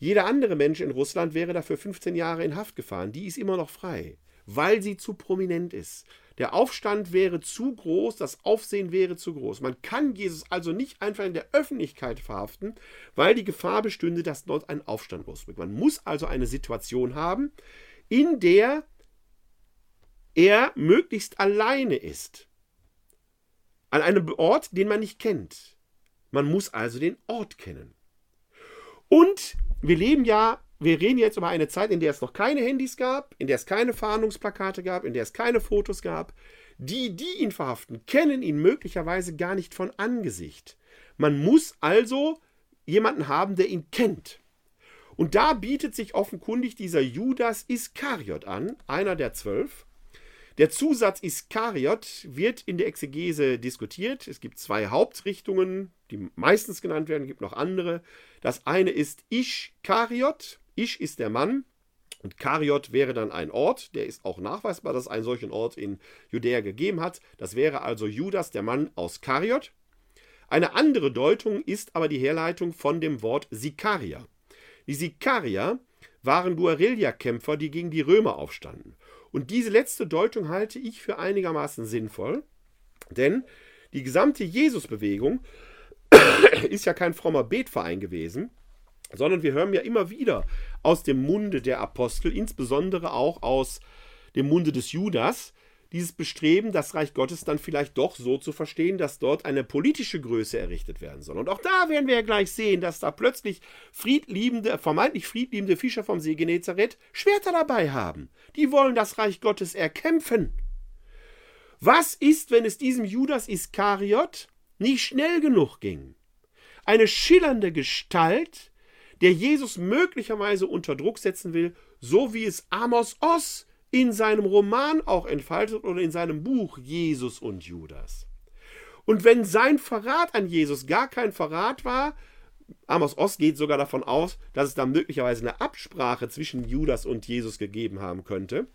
Jeder andere Mensch in Russland wäre dafür 15 Jahre in Haft gefahren. Die ist immer noch frei, weil sie zu prominent ist. Der Aufstand wäre zu groß, das Aufsehen wäre zu groß. Man kann Jesus also nicht einfach in der Öffentlichkeit verhaften, weil die Gefahr bestünde, dass dort ein Aufstand losbricht. Man muss also eine Situation haben, in der er möglichst alleine ist. An einem Ort, den man nicht kennt. Man muss also den Ort kennen. Und wir leben ja, wir reden jetzt über eine Zeit, in der es noch keine Handys gab, in der es keine Fahndungsplakate gab, in der es keine Fotos gab. Die, die ihn verhaften, kennen ihn möglicherweise gar nicht von Angesicht. Man muss also jemanden haben, der ihn kennt. Und da bietet sich offenkundig dieser Judas Iskariot an, einer der zwölf. Der Zusatz Iskariot wird in der Exegese diskutiert. Es gibt zwei Hauptrichtungen, die meistens genannt werden, es gibt noch andere. Das eine ist Ischkariot. Isch ist der Mann und Kariot wäre dann ein Ort, der ist auch nachweisbar, dass es einen solchen Ort in Judäa gegeben hat. Das wäre also Judas, der Mann aus Kariot. Eine andere Deutung ist aber die Herleitung von dem Wort Sikaria. Die Sikarier waren Guerilla-Kämpfer, die gegen die Römer aufstanden. Und diese letzte Deutung halte ich für einigermaßen sinnvoll, denn die gesamte Jesusbewegung ist ja kein frommer Betverein gewesen, sondern wir hören ja immer wieder aus dem Munde der Apostel, insbesondere auch aus dem Munde des Judas, dieses Bestreben, das Reich Gottes dann vielleicht doch so zu verstehen, dass dort eine politische Größe errichtet werden soll. Und auch da werden wir ja gleich sehen, dass da plötzlich friedliebende, vermeintlich friedliebende Fischer vom See Genezareth Schwerter dabei haben. Die wollen das Reich Gottes erkämpfen. Was ist, wenn es diesem Judas Iskariot nicht schnell genug ging. Eine schillernde Gestalt, der Jesus möglicherweise unter Druck setzen will, so wie es Amos Oss in seinem Roman auch entfaltet oder in seinem Buch Jesus und Judas. Und wenn sein Verrat an Jesus gar kein Verrat war, Amos Oss geht sogar davon aus, dass es da möglicherweise eine Absprache zwischen Judas und Jesus gegeben haben könnte.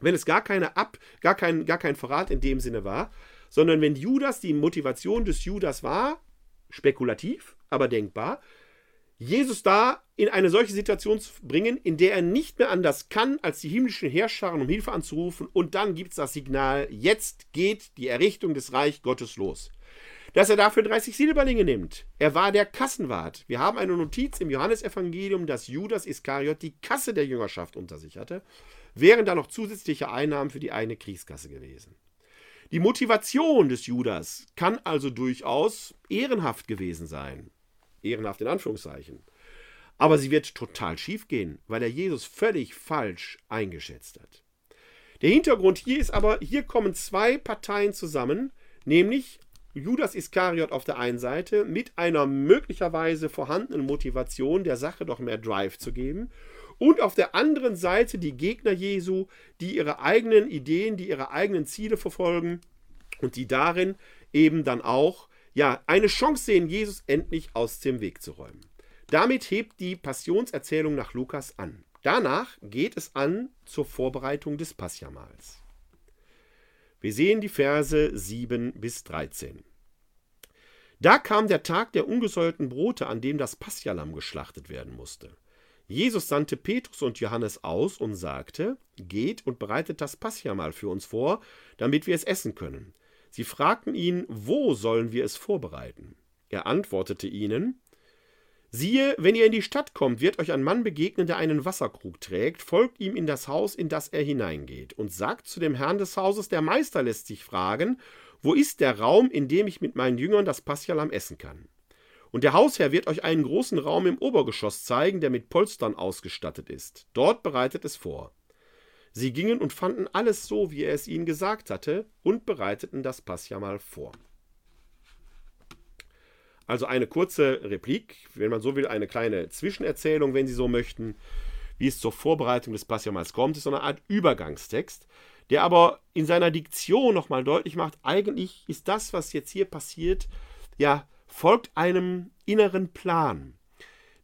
Wenn es gar keine Ab, gar kein, gar kein Verrat in dem Sinne war, sondern wenn Judas, die Motivation des Judas war, spekulativ, aber denkbar, Jesus da in eine solche Situation zu bringen, in der er nicht mehr anders kann, als die himmlischen Herrscharen um Hilfe anzurufen und dann gibt es das Signal, jetzt geht die Errichtung des Reich Gottes los. Dass er dafür 30 Silberlinge nimmt. Er war der Kassenwart. Wir haben eine Notiz im Johannesevangelium, dass Judas Iskariot die Kasse der Jüngerschaft unter sich hatte, wären da noch zusätzliche Einnahmen für die eigene Kriegskasse gewesen. Die Motivation des Judas kann also durchaus ehrenhaft gewesen sein. Ehrenhaft in Anführungszeichen. Aber sie wird total schief gehen, weil er Jesus völlig falsch eingeschätzt hat. Der Hintergrund hier ist aber, hier kommen zwei Parteien zusammen, nämlich Judas Iskariot auf der einen Seite mit einer möglicherweise vorhandenen Motivation, der Sache doch mehr Drive zu geben, und auf der anderen Seite die Gegner Jesu, die ihre eigenen Ideen, die ihre eigenen Ziele verfolgen und die darin eben dann auch ja, eine Chance sehen, Jesus endlich aus dem Weg zu räumen. Damit hebt die Passionserzählung nach Lukas an. Danach geht es an zur Vorbereitung des Passjamals. Wir sehen die Verse 7 bis 13. Da kam der Tag der ungesäuerten Brote, an dem das Passjalam geschlachtet werden musste. Jesus sandte Petrus und Johannes aus und sagte: Geht und bereitet das Passjamal für uns vor, damit wir es essen können. Sie fragten ihn: Wo sollen wir es vorbereiten? Er antwortete ihnen: Siehe, wenn ihr in die Stadt kommt, wird euch ein Mann begegnen, der einen Wasserkrug trägt, folgt ihm in das Haus, in das er hineingeht, und sagt zu dem Herrn des Hauses, der Meister lässt sich fragen, wo ist der Raum, in dem ich mit meinen Jüngern das Passjalam essen kann? Und der Hausherr wird euch einen großen Raum im Obergeschoss zeigen, der mit Polstern ausgestattet ist. Dort bereitet es vor. Sie gingen und fanden alles so, wie er es ihnen gesagt hatte, und bereiteten das Passjamal vor. Also eine kurze Replik, wenn man so will, eine kleine Zwischenerzählung, wenn Sie so möchten. wie es zur Vorbereitung des Passamals kommt, ist so eine Art Übergangstext, der aber in seiner Diktion nochmal deutlich macht, eigentlich ist das, was jetzt hier passiert, ja, folgt einem inneren Plan.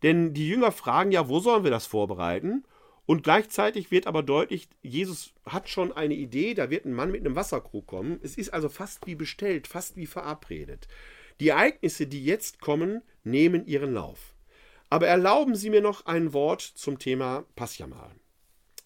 Denn die Jünger fragen ja, wo sollen wir das vorbereiten? Und gleichzeitig wird aber deutlich, Jesus hat schon eine Idee, da wird ein Mann mit einem Wasserkrug kommen. Es ist also fast wie bestellt, fast wie verabredet. Die Ereignisse, die jetzt kommen, nehmen ihren Lauf. Aber erlauben Sie mir noch ein Wort zum Thema Passjamal.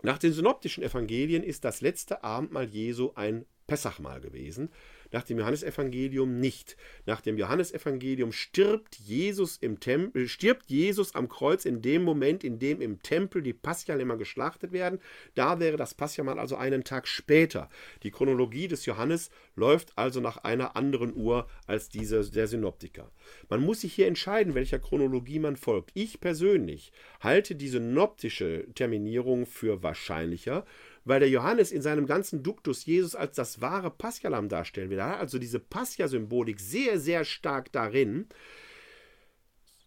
Nach den synoptischen Evangelien ist das letzte Abendmahl Jesu ein Pessachmahl gewesen nach dem Johannesevangelium nicht. Nach dem Johannesevangelium stirbt Jesus im Tempel, stirbt Jesus am Kreuz in dem Moment, in dem im Tempel die Paschalämmer geschlachtet werden. Da wäre das Paschamal also einen Tag später. Die Chronologie des Johannes läuft also nach einer anderen Uhr als diese der Synoptiker. Man muss sich hier entscheiden, welcher Chronologie man folgt. Ich persönlich halte die synoptische Terminierung für wahrscheinlicher, weil der Johannes in seinem ganzen Duktus Jesus als das wahre Paschalam darstellen will. Er hat also diese Pascha-Symbolik sehr, sehr stark darin,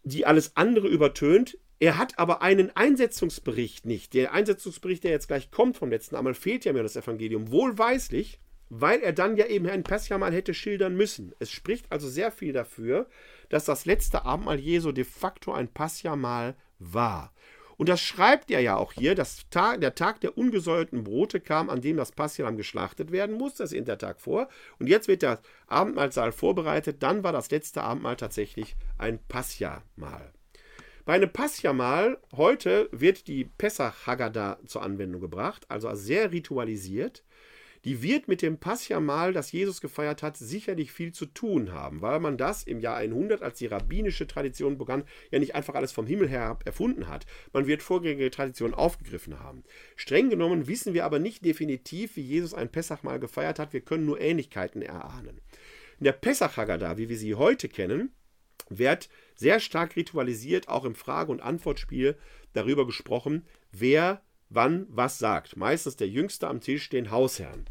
die alles andere übertönt. Er hat aber einen Einsetzungsbericht nicht. Der Einsetzungsbericht, der jetzt gleich kommt vom letzten Einmal, fehlt ja mir das Evangelium. Wohlweislich, weil er dann ja eben ein Paschamal hätte schildern müssen. Es spricht also sehr viel dafür, dass das letzte Abendmahl Jesu de facto ein Paschamal war. Und das schreibt er ja auch hier, dass Tag, der Tag der ungesäuerten Brote kam, an dem das Passialam geschlachtet werden muss. Das ist der Tag vor. Und jetzt wird der Abendmahlsaal vorbereitet. Dann war das letzte Abendmahl tatsächlich ein Passia-Mahl. Bei einem Passia-Mahl heute wird die Pessach Haggadah zur Anwendung gebracht, also sehr ritualisiert die wird mit dem Passjamal, das Jesus gefeiert hat, sicherlich viel zu tun haben, weil man das im Jahr 100, als die rabbinische Tradition begann, ja nicht einfach alles vom Himmel her erfunden hat. Man wird vorgängige Traditionen aufgegriffen haben. Streng genommen wissen wir aber nicht definitiv, wie Jesus ein Pessachmahl gefeiert hat. Wir können nur Ähnlichkeiten erahnen. In der Pessach Haggadah, wie wir sie heute kennen, wird sehr stark ritualisiert, auch im Frage- und Antwortspiel darüber gesprochen, wer wann was sagt. Meistens der Jüngste am Tisch, den Hausherrn.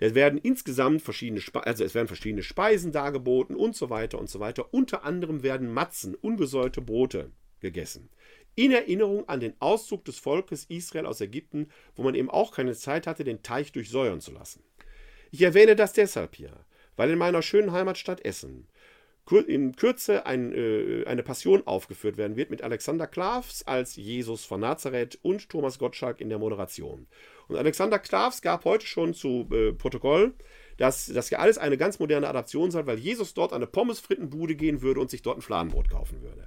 Da werden insgesamt verschiedene, Spe also es werden verschiedene Speisen dargeboten und so weiter und so weiter. Unter anderem werden Matzen, ungesäuerte Brote gegessen. In Erinnerung an den Auszug des Volkes Israel aus Ägypten, wo man eben auch keine Zeit hatte, den Teich durchsäuern zu lassen. Ich erwähne das deshalb hier, weil in meiner schönen Heimatstadt Essen in Kürze ein, äh, eine Passion aufgeführt werden wird mit Alexander Klavs als Jesus von Nazareth und Thomas Gottschalk in der Moderation. Und Alexander Klavs gab heute schon zu äh, Protokoll, dass das ja alles eine ganz moderne Adaption sei, weil Jesus dort an eine Pommesfrittenbude gehen würde und sich dort ein Fladenbrot kaufen würde.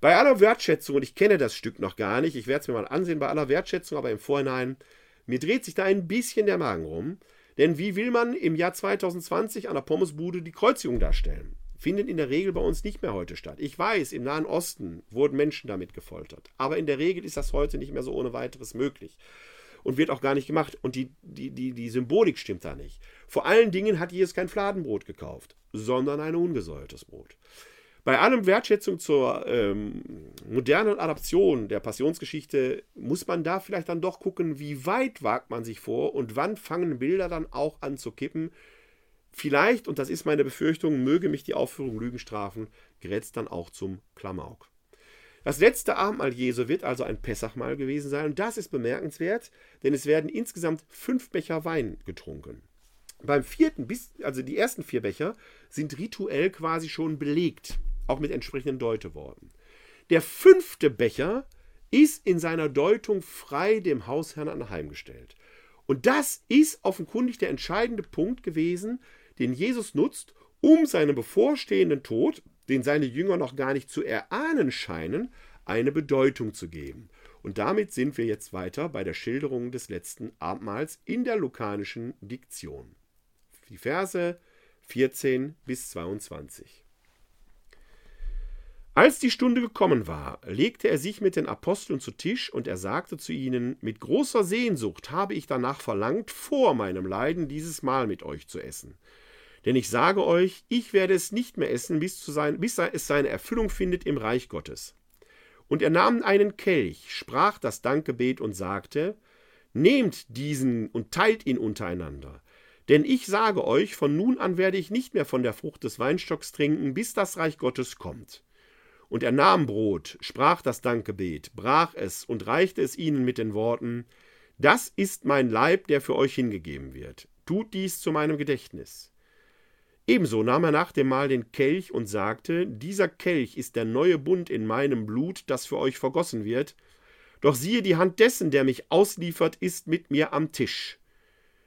Bei aller Wertschätzung, und ich kenne das Stück noch gar nicht, ich werde es mir mal ansehen, bei aller Wertschätzung, aber im Vorhinein, mir dreht sich da ein bisschen der Magen rum. Denn wie will man im Jahr 2020 an der Pommesbude die Kreuzigung darstellen? findet in der Regel bei uns nicht mehr heute statt. Ich weiß, im Nahen Osten wurden Menschen damit gefoltert, aber in der Regel ist das heute nicht mehr so ohne weiteres möglich und wird auch gar nicht gemacht. Und die, die, die, die Symbolik stimmt da nicht. Vor allen Dingen hat Jesus kein Fladenbrot gekauft, sondern ein ungesäuertes Brot. Bei allem Wertschätzung zur ähm, modernen Adaption der Passionsgeschichte muss man da vielleicht dann doch gucken, wie weit wagt man sich vor und wann fangen Bilder dann auch an zu kippen, Vielleicht, und das ist meine Befürchtung, möge mich die Aufführung Lügen strafen, gerät dann auch zum Klamauk. Das letzte Abendmahl Jesu wird also ein Pessachmahl gewesen sein und das ist bemerkenswert, denn es werden insgesamt fünf Becher Wein getrunken. Beim vierten, bis, also die ersten vier Becher, sind rituell quasi schon belegt, auch mit entsprechenden Deuteworten. Der fünfte Becher ist in seiner Deutung frei dem Hausherrn anheimgestellt. Und das ist offenkundig der entscheidende Punkt gewesen, den Jesus nutzt, um seinem bevorstehenden Tod, den seine Jünger noch gar nicht zu erahnen scheinen, eine Bedeutung zu geben. Und damit sind wir jetzt weiter bei der Schilderung des letzten Abendmahls in der lukanischen Diktion. Die Verse 14 bis 22. Als die Stunde gekommen war, legte er sich mit den Aposteln zu Tisch und er sagte zu ihnen, mit großer Sehnsucht habe ich danach verlangt, vor meinem Leiden dieses Mahl mit euch zu essen. Denn ich sage euch, ich werde es nicht mehr essen, bis, sein, bis es seine Erfüllung findet im Reich Gottes. Und er nahm einen Kelch, sprach das Dankgebet und sagte, Nehmt diesen und teilt ihn untereinander. Denn ich sage euch, von nun an werde ich nicht mehr von der Frucht des Weinstocks trinken, bis das Reich Gottes kommt. Und er nahm Brot, sprach das Dankgebet, brach es und reichte es ihnen mit den Worten, Das ist mein Leib, der für euch hingegeben wird. Tut dies zu meinem Gedächtnis. Ebenso nahm er nach dem Mahl den Kelch und sagte, Dieser Kelch ist der neue Bund in meinem Blut, das für euch vergossen wird. Doch siehe, die Hand dessen, der mich ausliefert, ist mit mir am Tisch.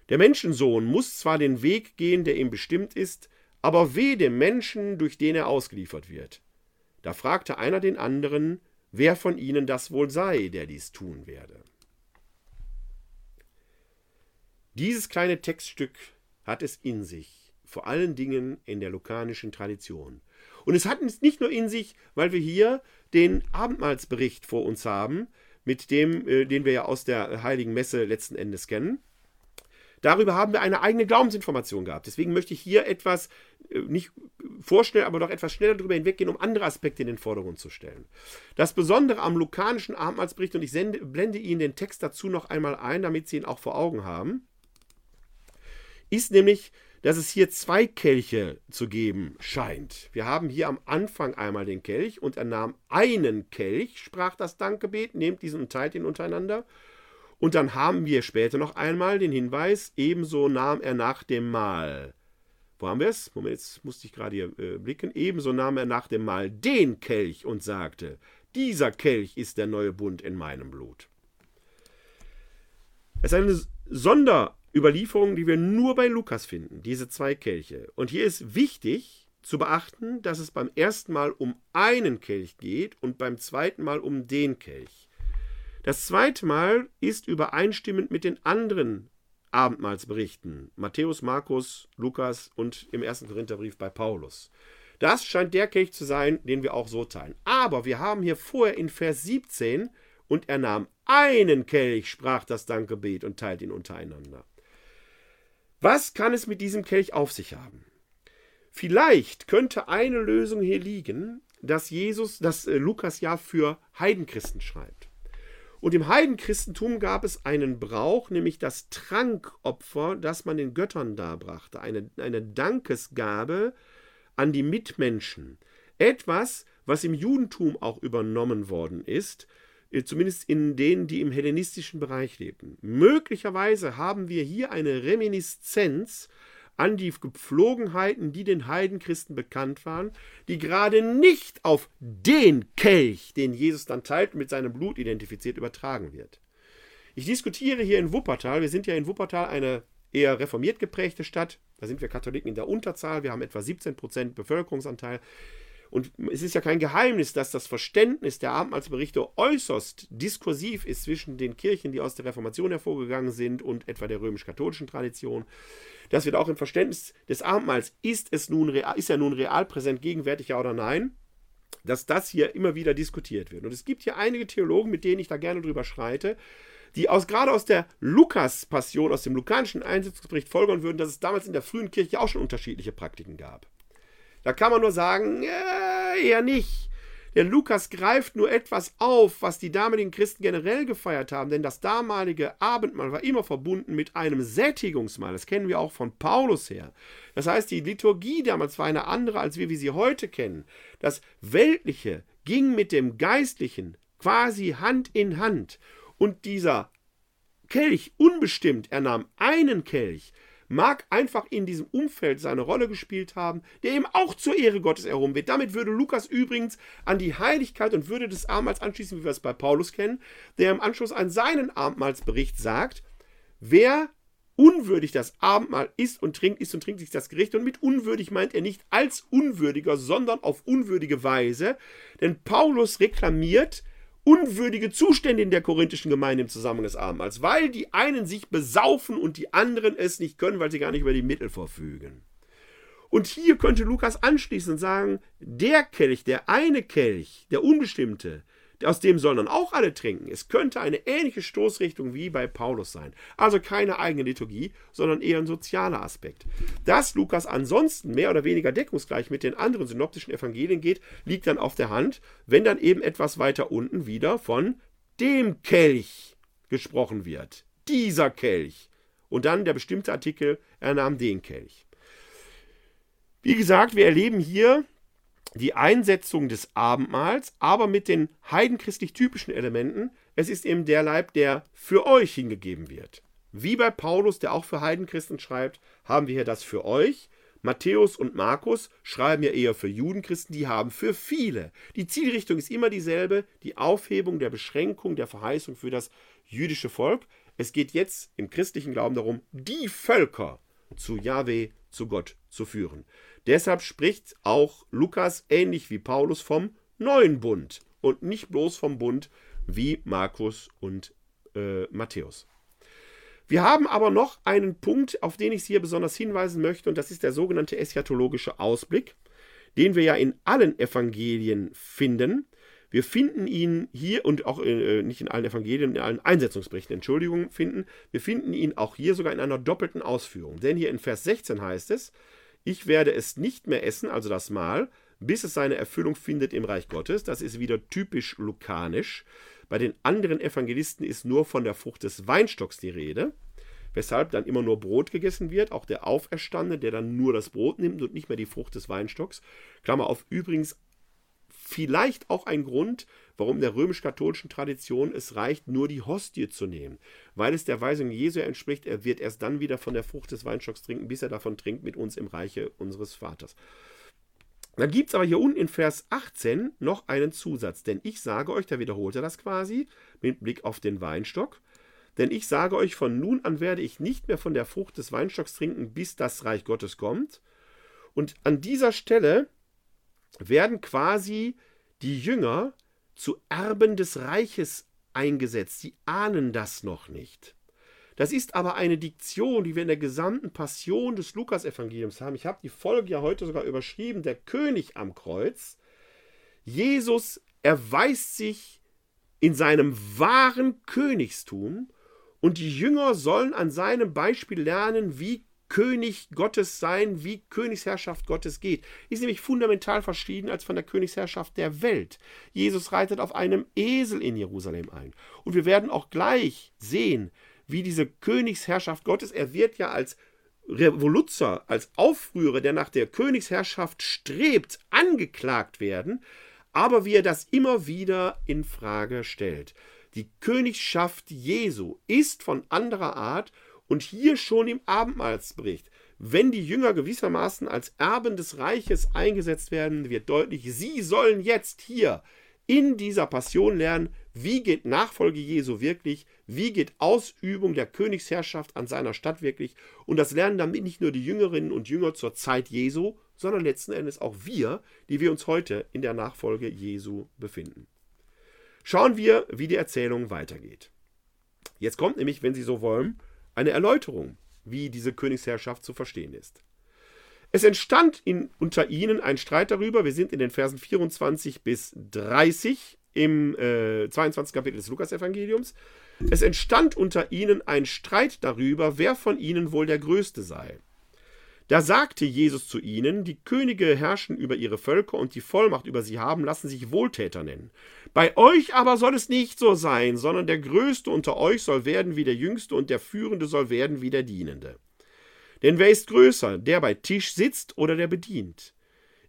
Der Menschensohn muss zwar den Weg gehen, der ihm bestimmt ist, aber weh dem Menschen, durch den er ausgeliefert wird. Da fragte einer den anderen, wer von ihnen das wohl sei, der dies tun werde. Dieses kleine Textstück hat es in sich, vor allen Dingen in der lukanischen Tradition. Und es hat es nicht nur in sich, weil wir hier den Abendmahlsbericht vor uns haben, mit dem, äh, den wir ja aus der Heiligen Messe letzten Endes kennen, Darüber haben wir eine eigene Glaubensinformation gehabt. Deswegen möchte ich hier etwas, äh, nicht vorstellen, aber doch etwas schneller darüber hinweggehen, um andere Aspekte in den Vordergrund zu stellen. Das Besondere am lukanischen Abendmahlsbericht, und ich sende, blende Ihnen den Text dazu noch einmal ein, damit Sie ihn auch vor Augen haben, ist nämlich, dass es hier zwei Kelche zu geben scheint. Wir haben hier am Anfang einmal den Kelch und er nahm einen Kelch, sprach das Dankgebet, nehmt diesen und teilt ihn untereinander. Und dann haben wir später noch einmal den Hinweis, ebenso nahm er nach dem Mahl. Wo haben wir es? Moment, jetzt musste ich gerade hier äh, blicken. Ebenso nahm er nach dem Mahl den Kelch und sagte, dieser Kelch ist der neue Bund in meinem Blut. Es ist eine Sonderüberlieferung, die wir nur bei Lukas finden, diese zwei Kelche. Und hier ist wichtig zu beachten, dass es beim ersten Mal um einen Kelch geht und beim zweiten Mal um den Kelch. Das zweite Mal ist übereinstimmend mit den anderen Abendmahlsberichten Matthäus, Markus, Lukas und im ersten Korintherbrief bei Paulus. Das scheint der Kelch zu sein, den wir auch so teilen. Aber wir haben hier vorher in Vers 17 und er nahm einen Kelch, sprach das Dankgebet und teilt ihn untereinander. Was kann es mit diesem Kelch auf sich haben? Vielleicht könnte eine Lösung hier liegen, dass Jesus, dass äh, Lukas ja für Heidenchristen schreibt. Und im Heidenchristentum gab es einen Brauch, nämlich das Trankopfer, das man den Göttern darbrachte. Eine, eine Dankesgabe an die Mitmenschen. Etwas, was im Judentum auch übernommen worden ist, zumindest in denen, die im hellenistischen Bereich lebten. Möglicherweise haben wir hier eine Reminiszenz an die Gepflogenheiten, die den Heidenchristen bekannt waren, die gerade nicht auf den Kelch, den Jesus dann teilt, mit seinem Blut identifiziert, übertragen wird. Ich diskutiere hier in Wuppertal, wir sind ja in Wuppertal eine eher reformiert geprägte Stadt, da sind wir Katholiken in der Unterzahl, wir haben etwa 17% Bevölkerungsanteil. Und es ist ja kein Geheimnis, dass das Verständnis der Abendmahlsberichte äußerst diskursiv ist zwischen den Kirchen, die aus der Reformation hervorgegangen sind, und etwa der römisch-katholischen Tradition. Das wird auch im Verständnis des Abendmahls, ist es nun real, ist er nun real präsent, gegenwärtig ja oder nein, dass das hier immer wieder diskutiert wird. Und es gibt hier einige Theologen, mit denen ich da gerne drüber schreite, die aus, gerade aus der Lukas-Passion, aus dem lukanischen Einsetzungsbericht folgern würden, dass es damals in der frühen Kirche auch schon unterschiedliche Praktiken gab. Da kann man nur sagen, äh, eher nicht. Denn Lukas greift nur etwas auf, was die damaligen Christen generell gefeiert haben, denn das damalige Abendmahl war immer verbunden mit einem Sättigungsmahl. Das kennen wir auch von Paulus her. Das heißt, die Liturgie damals war eine andere, als wir wie sie heute kennen. Das Weltliche ging mit dem Geistlichen quasi Hand in Hand. Und dieser Kelch, unbestimmt, er nahm einen Kelch, mag einfach in diesem Umfeld seine Rolle gespielt haben, der eben auch zur Ehre Gottes erhoben wird. Damit würde Lukas übrigens an die Heiligkeit und Würde des Abendmahls anschließen, wie wir es bei Paulus kennen, der im Anschluss an seinen Abendmahlsbericht sagt, wer unwürdig das Abendmahl isst und trinkt, isst und trinkt sich das Gericht. Und mit unwürdig meint er nicht als unwürdiger, sondern auf unwürdige Weise. Denn Paulus reklamiert unwürdige Zustände in der korinthischen Gemeinde im Zusammenhang des Abendmahls, weil die einen sich besaufen und die anderen es nicht können, weil sie gar nicht über die Mittel verfügen. Und hier könnte Lukas anschließend sagen, der Kelch, der eine Kelch, der unbestimmte, aus dem sollen dann auch alle trinken. Es könnte eine ähnliche Stoßrichtung wie bei Paulus sein. Also keine eigene Liturgie, sondern eher ein sozialer Aspekt. Dass Lukas ansonsten mehr oder weniger deckungsgleich mit den anderen synoptischen Evangelien geht, liegt dann auf der Hand, wenn dann eben etwas weiter unten wieder von dem Kelch gesprochen wird. Dieser Kelch. Und dann der bestimmte Artikel, er nahm den Kelch. Wie gesagt, wir erleben hier die Einsetzung des Abendmahls, aber mit den heidenchristlich typischen Elementen. Es ist eben der Leib, der für euch hingegeben wird. Wie bei Paulus, der auch für Heidenchristen schreibt, haben wir hier das für euch. Matthäus und Markus schreiben ja eher für Judenchristen, die haben für viele. Die Zielrichtung ist immer dieselbe, die Aufhebung der Beschränkung der Verheißung für das jüdische Volk. Es geht jetzt im christlichen Glauben darum, die Völker zu Yahweh, zu Gott zu führen. Deshalb spricht auch Lukas ähnlich wie Paulus vom neuen Bund und nicht bloß vom Bund wie Markus und äh, Matthäus. Wir haben aber noch einen Punkt, auf den ich Sie hier besonders hinweisen möchte, und das ist der sogenannte eschatologische Ausblick, den wir ja in allen Evangelien finden. Wir finden ihn hier und auch äh, nicht in allen Evangelien, in allen Einsetzungsberichten, Entschuldigung, finden. Wir finden ihn auch hier sogar in einer doppelten Ausführung. Denn hier in Vers 16 heißt es, ich werde es nicht mehr essen, also das Mahl, bis es seine Erfüllung findet im Reich Gottes. Das ist wieder typisch lukanisch. Bei den anderen Evangelisten ist nur von der Frucht des Weinstocks die Rede, weshalb dann immer nur Brot gegessen wird. Auch der Auferstandene, der dann nur das Brot nimmt und nicht mehr die Frucht des Weinstocks. Klammer auf, übrigens vielleicht auch ein Grund, warum der römisch-katholischen Tradition es reicht, nur die Hostie zu nehmen, weil es der Weisung Jesu entspricht, er wird erst dann wieder von der Frucht des Weinstocks trinken, bis er davon trinkt mit uns im Reiche unseres Vaters. Dann gibt es aber hier unten in Vers 18 noch einen Zusatz, denn ich sage euch, da wiederholt er das quasi mit Blick auf den Weinstock, denn ich sage euch, von nun an werde ich nicht mehr von der Frucht des Weinstocks trinken, bis das Reich Gottes kommt. Und an dieser Stelle werden quasi die Jünger zu Erben des Reiches eingesetzt. Sie ahnen das noch nicht. Das ist aber eine Diktion, die wir in der gesamten Passion des Lukasevangeliums haben. Ich habe die Folge ja heute sogar überschrieben, der König am Kreuz. Jesus erweist sich in seinem wahren Königstum und die Jünger sollen an seinem Beispiel lernen, wie König Gottes sein, wie Königsherrschaft Gottes geht. Ist nämlich fundamental verschieden als von der Königsherrschaft der Welt. Jesus reitet auf einem Esel in Jerusalem ein. Und wir werden auch gleich sehen, wie diese Königsherrschaft Gottes, er wird ja als Revoluzer, als Aufrührer, der nach der Königsherrschaft strebt, angeklagt werden, aber wie er das immer wieder in Frage stellt. Die Königschaft Jesu ist von anderer Art und hier schon im Abendmahlsbericht, wenn die Jünger gewissermaßen als Erben des Reiches eingesetzt werden, wird deutlich, sie sollen jetzt hier in dieser Passion lernen, wie geht Nachfolge Jesu wirklich, wie geht Ausübung der Königsherrschaft an seiner Stadt wirklich. Und das lernen damit nicht nur die Jüngerinnen und Jünger zur Zeit Jesu, sondern letzten Endes auch wir, die wir uns heute in der Nachfolge Jesu befinden. Schauen wir, wie die Erzählung weitergeht. Jetzt kommt nämlich, wenn Sie so wollen, eine Erläuterung, wie diese Königsherrschaft zu verstehen ist. Es entstand in, unter ihnen ein Streit darüber, wir sind in den Versen 24 bis 30 im äh, 22. Kapitel des Lukasevangeliums. Es entstand unter ihnen ein Streit darüber, wer von ihnen wohl der Größte sei. Da sagte Jesus zu ihnen, die Könige herrschen über ihre Völker und die Vollmacht über sie haben, lassen sich Wohltäter nennen. Bei euch aber soll es nicht so sein, sondern der Größte unter euch soll werden wie der Jüngste und der Führende soll werden wie der Dienende. Denn wer ist größer, der bei Tisch sitzt oder der bedient?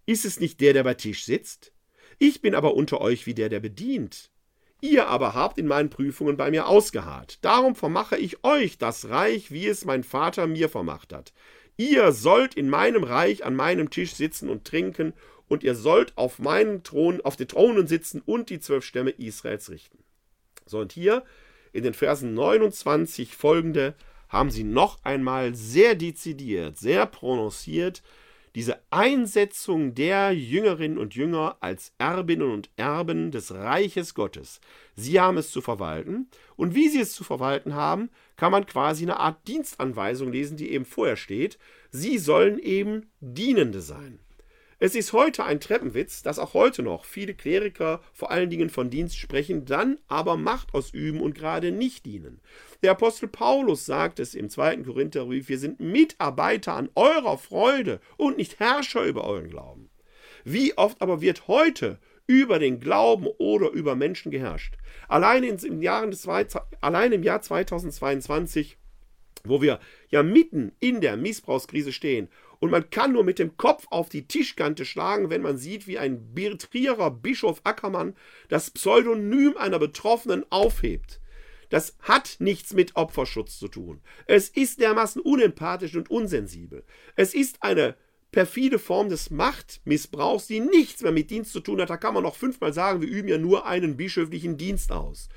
Ist es nicht der, der bei Tisch sitzt? Ich bin aber unter euch wie der, der bedient. Ihr aber habt in meinen Prüfungen bei mir ausgeharrt. Darum vermache ich euch das Reich, wie es mein Vater mir vermacht hat. Ihr sollt in meinem Reich an meinem Tisch sitzen und trinken, und ihr sollt auf meinen Thron, auf den Thronen sitzen und die zwölf Stämme Israels richten. So, und hier in den Versen 29 folgende haben sie noch einmal sehr dezidiert, sehr prononciert diese Einsetzung der Jüngerinnen und Jünger als Erbinnen und Erben des Reiches Gottes. Sie haben es zu verwalten und wie sie es zu verwalten haben, kann man quasi eine Art Dienstanweisung lesen, die eben vorher steht. Sie sollen eben Dienende sein. Es ist heute ein Treppenwitz, dass auch heute noch viele Kleriker vor allen Dingen von Dienst sprechen, dann aber Macht ausüben und gerade nicht dienen. Der Apostel Paulus sagt es im zweiten Korintherbrief, wir sind Mitarbeiter an eurer Freude und nicht Herrscher über euren Glauben. Wie oft aber wird heute über den Glauben oder über Menschen geherrscht? Allein, im, Jahr allein im Jahr 2022 wo wir ja mitten in der Missbrauchskrise stehen Und man kann nur mit dem Kopf auf die Tischkante schlagen, wenn man sieht, wie ein Trierer Bischof Ackermann das Pseudonym einer Betroffenen aufhebt. Das hat nichts mit Opferschutz zu tun. Es ist dermaßen unempathisch und unsensibel. Es ist eine perfide Form des Machtmissbrauchs, die nichts mehr mit Dienst zu tun hat. Da kann man noch fünfmal sagen, wir üben ja nur einen bischöflichen Dienst aus.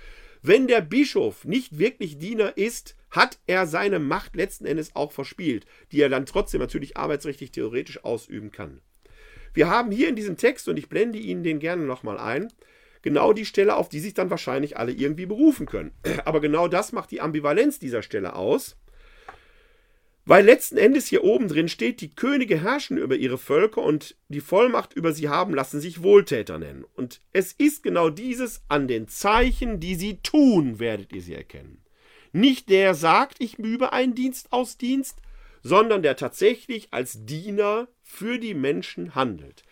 Wenn der Bischof nicht wirklich Diener ist, hat er seine Macht letzten Endes auch verspielt, die er dann trotzdem natürlich arbeitsrechtlich theoretisch ausüben kann. Wir haben hier in diesem Text, und ich blende Ihnen den gerne nochmal ein, genau die Stelle, auf die sich dann wahrscheinlich alle irgendwie berufen können. Aber genau das macht die Ambivalenz dieser Stelle aus. Weil letzten Endes hier oben drin steht, die Könige herrschen über ihre Völker und die Vollmacht über sie haben, lassen sich Wohltäter nennen. Und es ist genau dieses, an den Zeichen, die sie tun, werdet ihr sie erkennen. Nicht der sagt, ich übe einen Dienst aus Dienst, sondern der tatsächlich als Diener für die Menschen handelt.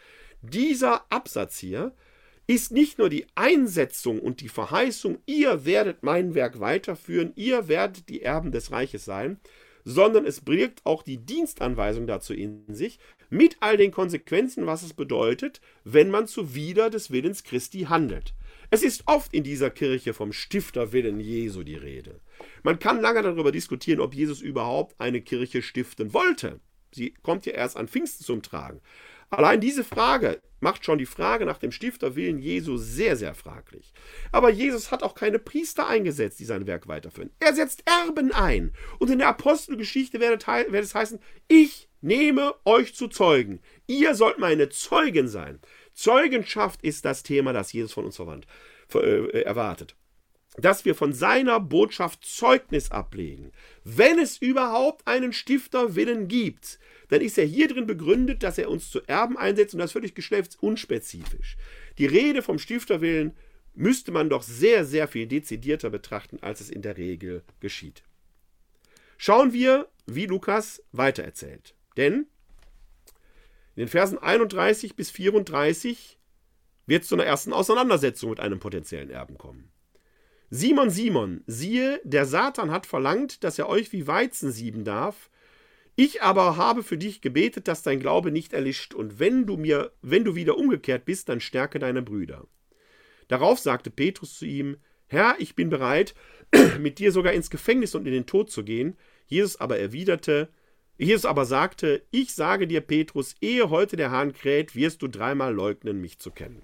Dieser Absatz hier ist nicht nur die Einsetzung und die Verheißung, ihr werdet mein Werk weiterführen, ihr werdet die Erben des Reiches sein, sondern es birgt auch die Dienstanweisung dazu in sich, mit all den Konsequenzen, was es bedeutet, wenn man zuwider des Willens Christi handelt. Es ist oft in dieser Kirche vom Stifterwillen Jesu die Rede. Man kann lange darüber diskutieren, ob Jesus überhaupt eine Kirche stiften wollte. Sie kommt ja erst an Pfingsten zum Tragen. Allein diese Frage macht schon die Frage nach dem Stifterwillen Jesu sehr, sehr fraglich. Aber Jesus hat auch keine Priester eingesetzt, die sein Werk weiterführen. Er setzt Erben ein. Und in der Apostelgeschichte wird es heißen, ich nehme euch zu Zeugen. Ihr sollt meine Zeugen sein. Zeugenschaft ist das Thema, das Jesus von uns äh, erwartet dass wir von seiner Botschaft Zeugnis ablegen. Wenn es überhaupt einen Stifterwillen gibt, dann ist er hier drin begründet, dass er uns zu Erben einsetzt und das völlig geschlechtsunspezifisch. Die Rede vom Stifterwillen müsste man doch sehr, sehr viel dezidierter betrachten, als es in der Regel geschieht. Schauen wir, wie Lukas weitererzählt. Denn in den Versen 31 bis 34 wird es zu einer ersten Auseinandersetzung mit einem potenziellen Erben kommen. Simon, Simon, siehe, der Satan hat verlangt, dass er euch wie Weizen sieben darf. Ich aber habe für dich gebetet, dass dein Glaube nicht erlischt, und wenn du mir, wenn du wieder umgekehrt bist, dann stärke deine Brüder. Darauf sagte Petrus zu ihm: Herr, ich bin bereit, mit dir sogar ins Gefängnis und in den Tod zu gehen. Jesus aber erwiderte, Jesus aber sagte: Ich sage dir, Petrus, ehe heute der Hahn kräht, wirst du dreimal leugnen, mich zu kennen.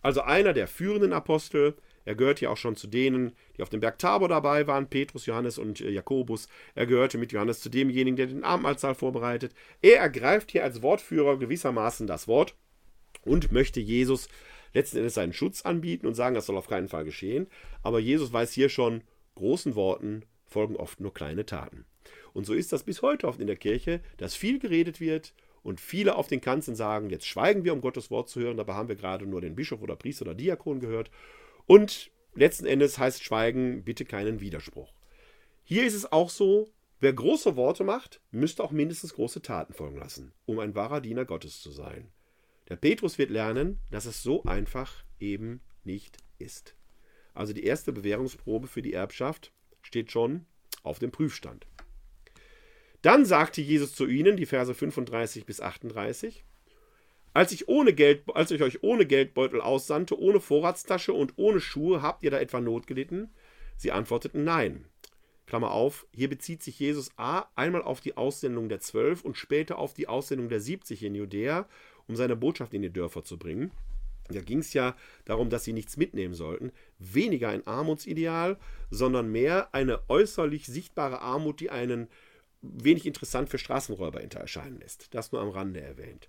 Also einer der führenden Apostel, er gehört ja auch schon zu denen, die auf dem Berg Tabor dabei waren, Petrus, Johannes und äh, Jakobus. Er gehörte mit Johannes zu demjenigen, der den Abendmahlsaal vorbereitet. Er ergreift hier als Wortführer gewissermaßen das Wort und möchte Jesus letzten Endes seinen Schutz anbieten und sagen, das soll auf keinen Fall geschehen. Aber Jesus weiß hier schon, großen Worten folgen oft nur kleine Taten. Und so ist das bis heute oft in der Kirche, dass viel geredet wird und viele auf den Kanzeln sagen, jetzt schweigen wir, um Gottes Wort zu hören. Dabei haben wir gerade nur den Bischof oder Priester oder Diakon gehört. Und letzten Endes heißt Schweigen bitte keinen Widerspruch. Hier ist es auch so, wer große Worte macht, müsste auch mindestens große Taten folgen lassen, um ein wahrer Diener Gottes zu sein. Der Petrus wird lernen, dass es so einfach eben nicht ist. Also die erste Bewährungsprobe für die Erbschaft steht schon auf dem Prüfstand. Dann sagte Jesus zu ihnen, die Verse 35 bis 38, als ich, ohne Geld, als ich euch ohne Geldbeutel aussandte, ohne Vorratstasche und ohne Schuhe, habt ihr da etwa Not gelitten? Sie antworteten nein. Klammer auf, hier bezieht sich Jesus A. einmal auf die Aussendung der Zwölf und später auf die Aussendung der 70 in Judäa, um seine Botschaft in die Dörfer zu bringen. Da ging es ja darum, dass sie nichts mitnehmen sollten. Weniger ein Armutsideal, sondern mehr eine äußerlich sichtbare Armut, die einen wenig interessant für Straßenräuber erscheinen lässt. Das nur am Rande erwähnt.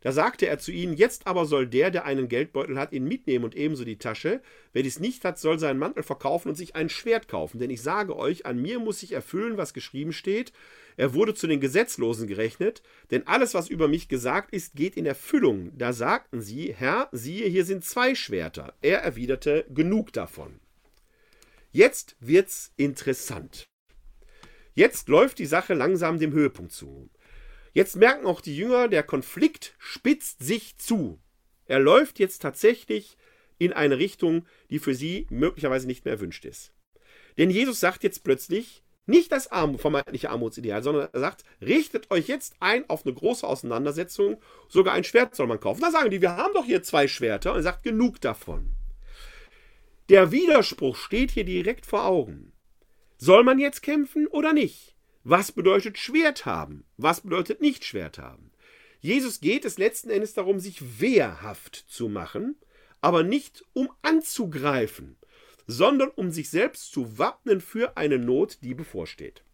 Da sagte er zu ihnen, jetzt aber soll der, der einen Geldbeutel hat, ihn mitnehmen und ebenso die Tasche. Wer dies nicht hat, soll seinen Mantel verkaufen und sich ein Schwert kaufen. Denn ich sage euch, an mir muss sich erfüllen, was geschrieben steht. Er wurde zu den Gesetzlosen gerechnet, denn alles, was über mich gesagt ist, geht in Erfüllung. Da sagten sie, Herr, siehe, hier sind zwei Schwerter. Er erwiderte, genug davon. Jetzt wird's interessant. Jetzt läuft die Sache langsam dem Höhepunkt zu. Jetzt merken auch die Jünger, der Konflikt spitzt sich zu. Er läuft jetzt tatsächlich in eine Richtung, die für sie möglicherweise nicht mehr erwünscht ist. Denn Jesus sagt jetzt plötzlich, Nicht das Arm vermeintliche Armutsideal, sondern er sagt, richtet euch jetzt ein auf eine große Auseinandersetzung, sogar ein Schwert soll man kaufen. Da sagen die, wir haben doch hier zwei Schwerter. Und er sagt, genug davon. Der Widerspruch steht hier direkt vor Augen. Soll man jetzt kämpfen oder nicht? Was bedeutet Schwert haben? Was bedeutet nicht Schwert haben? Jesus geht es letzten Endes darum, sich wehrhaft zu machen, aber nicht um anzugreifen sondern um sich selbst zu wappnen für eine Not, die bevorsteht.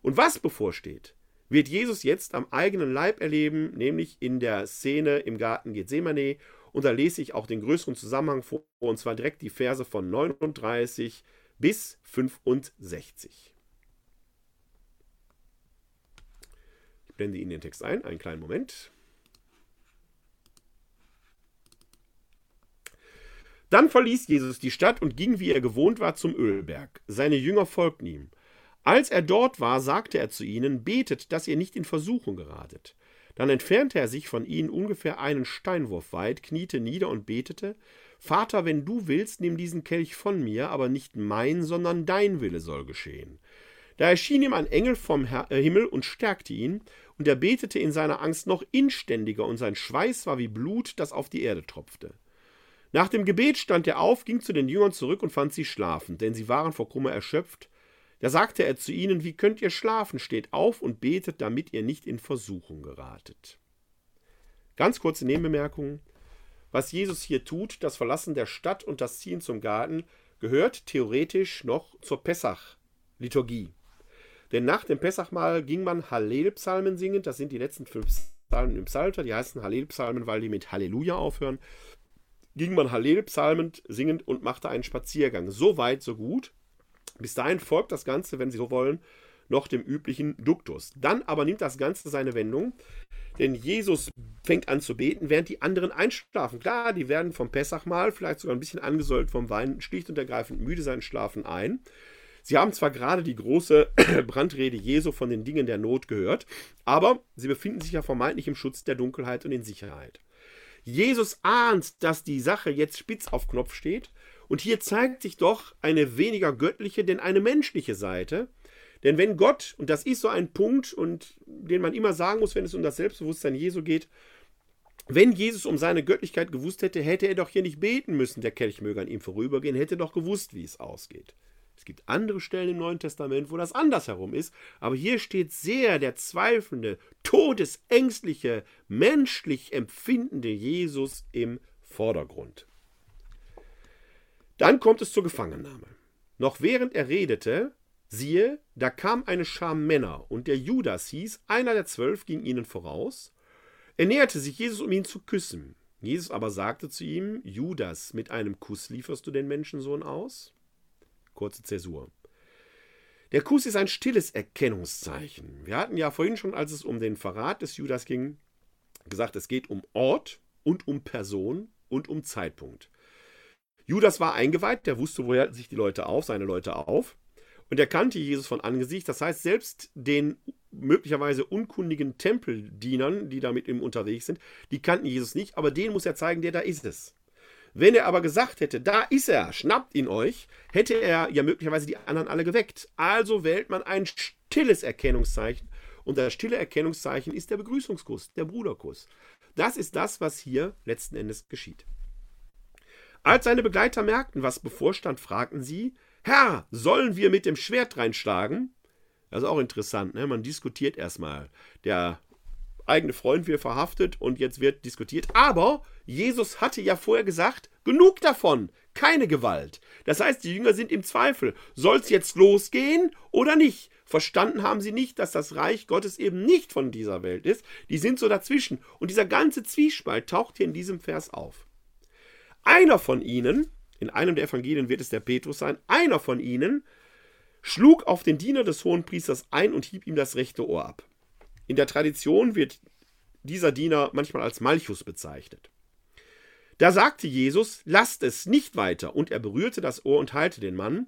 Und was bevorsteht, wird Jesus jetzt am eigenen Leib erleben, nämlich in der Szene im Garten Gethsemane. Und da lese ich auch den größeren Zusammenhang vor, und zwar direkt die Verse von 39 bis 65. blende Ihnen den Text ein, einen kleinen Moment. Dann verließ Jesus die Stadt und ging, wie er gewohnt war, zum Ölberg. Seine Jünger folgten ihm. Als er dort war, sagte er zu ihnen, betet, dass ihr nicht in Versuchung geratet. Dann entfernte er sich von ihnen ungefähr einen Steinwurf weit, kniete nieder und betete, Vater, wenn du willst, nimm diesen Kelch von mir, aber nicht mein, sondern dein Wille soll geschehen. Da erschien ihm ein Engel vom äh, Himmel und stärkte ihn, und er betete in seiner Angst noch inständiger, und sein Schweiß war wie Blut, das auf die Erde tropfte. Nach dem Gebet stand er auf, ging zu den Jüngern zurück und fand sie schlafend, denn sie waren vor Kummer erschöpft. Da sagte er zu ihnen, wie könnt ihr schlafen? Steht auf und betet, damit ihr nicht in Versuchung geratet. Ganz kurze Nebenbemerkung. Was Jesus hier tut, das Verlassen der Stadt und das Ziehen zum Garten, gehört theoretisch noch zur Pessach-Liturgie. Denn nach dem Pessachmahl ging man Hallel-Psalmen singen, das sind die letzten fünf Psalmen im Psalter, die heißen Hallel-Psalmen, weil die mit Halleluja aufhören ging man Hallel psalmend, singend und machte einen Spaziergang. So weit, so gut. Bis dahin folgt das Ganze, wenn Sie so wollen, noch dem üblichen Duktus. Dann aber nimmt das Ganze seine Wendung, denn Jesus fängt an zu beten, während die anderen einschlafen. Klar, die werden vom Pessachmahl, vielleicht sogar ein bisschen angesäult vom Wein, schlicht und ergreifend müde sein, schlafen ein. Sie haben zwar gerade die große Brandrede Jesu von den Dingen der Not gehört, aber sie befinden sich ja vermeintlich im Schutz der Dunkelheit und in Sicherheit. Jesus ahnt, dass die Sache jetzt spitz auf Knopf steht. Und hier zeigt sich doch eine weniger göttliche, denn eine menschliche Seite. Denn wenn Gott, und das ist so ein Punkt, und den man immer sagen muss, wenn es um das Selbstbewusstsein Jesu geht, wenn Jesus um seine Göttlichkeit gewusst hätte, hätte er doch hier nicht beten müssen, der Kelch möge an ihm vorübergehen, hätte doch gewusst, wie es ausgeht. Es gibt andere Stellen im Neuen Testament, wo das andersherum ist, aber hier steht sehr der zweifelnde, todesängstliche, menschlich empfindende Jesus im Vordergrund. Dann kommt es zur Gefangennahme. Noch während er redete, siehe, da kam eine Schar Männer, und der Judas hieß, einer der zwölf ging ihnen voraus. Er näherte sich Jesus, um ihn zu küssen. Jesus aber sagte zu ihm, Judas, mit einem Kuss lieferst du den Menschensohn aus? Kurze Zäsur. Der Kuss ist ein stilles Erkennungszeichen. Wir hatten ja vorhin schon, als es um den Verrat des Judas ging, gesagt, es geht um Ort und um Person und um Zeitpunkt. Judas war eingeweiht, der wusste, woher sich die Leute auf, seine Leute auf. Und er kannte Jesus von Angesicht. Das heißt, selbst den möglicherweise unkundigen Tempeldienern, die da mit ihm unterwegs sind, die kannten Jesus nicht, aber denen muss er zeigen, der da ist es. Wenn er aber gesagt hätte, da ist er, schnappt ihn euch, hätte er ja möglicherweise die anderen alle geweckt. Also wählt man ein stilles Erkennungszeichen. Und das stille Erkennungszeichen ist der Begrüßungskuss, der Bruderkuss. Das ist das, was hier letzten Endes geschieht. Als seine Begleiter merkten, was bevorstand, fragten sie, Herr, sollen wir mit dem Schwert reinschlagen? Das ist auch interessant, ne? man diskutiert erstmal. Der eigene Freund wird verhaftet und jetzt wird diskutiert. Aber Jesus hatte ja vorher gesagt, genug davon, keine Gewalt. Das heißt, die Jünger sind im Zweifel. Soll es jetzt losgehen oder nicht? Verstanden haben sie nicht, dass das Reich Gottes eben nicht von dieser Welt ist. Die sind so dazwischen. Und dieser ganze Zwiespalt taucht hier in diesem Vers auf. Einer von ihnen, in einem der Evangelien wird es der Petrus sein, einer von ihnen schlug auf den Diener des Hohenpriesters ein und hieb ihm das rechte Ohr ab. In der Tradition wird dieser Diener manchmal als Malchus bezeichnet. Da sagte Jesus, lasst es nicht weiter, und er berührte das Ohr und heilte den Mann.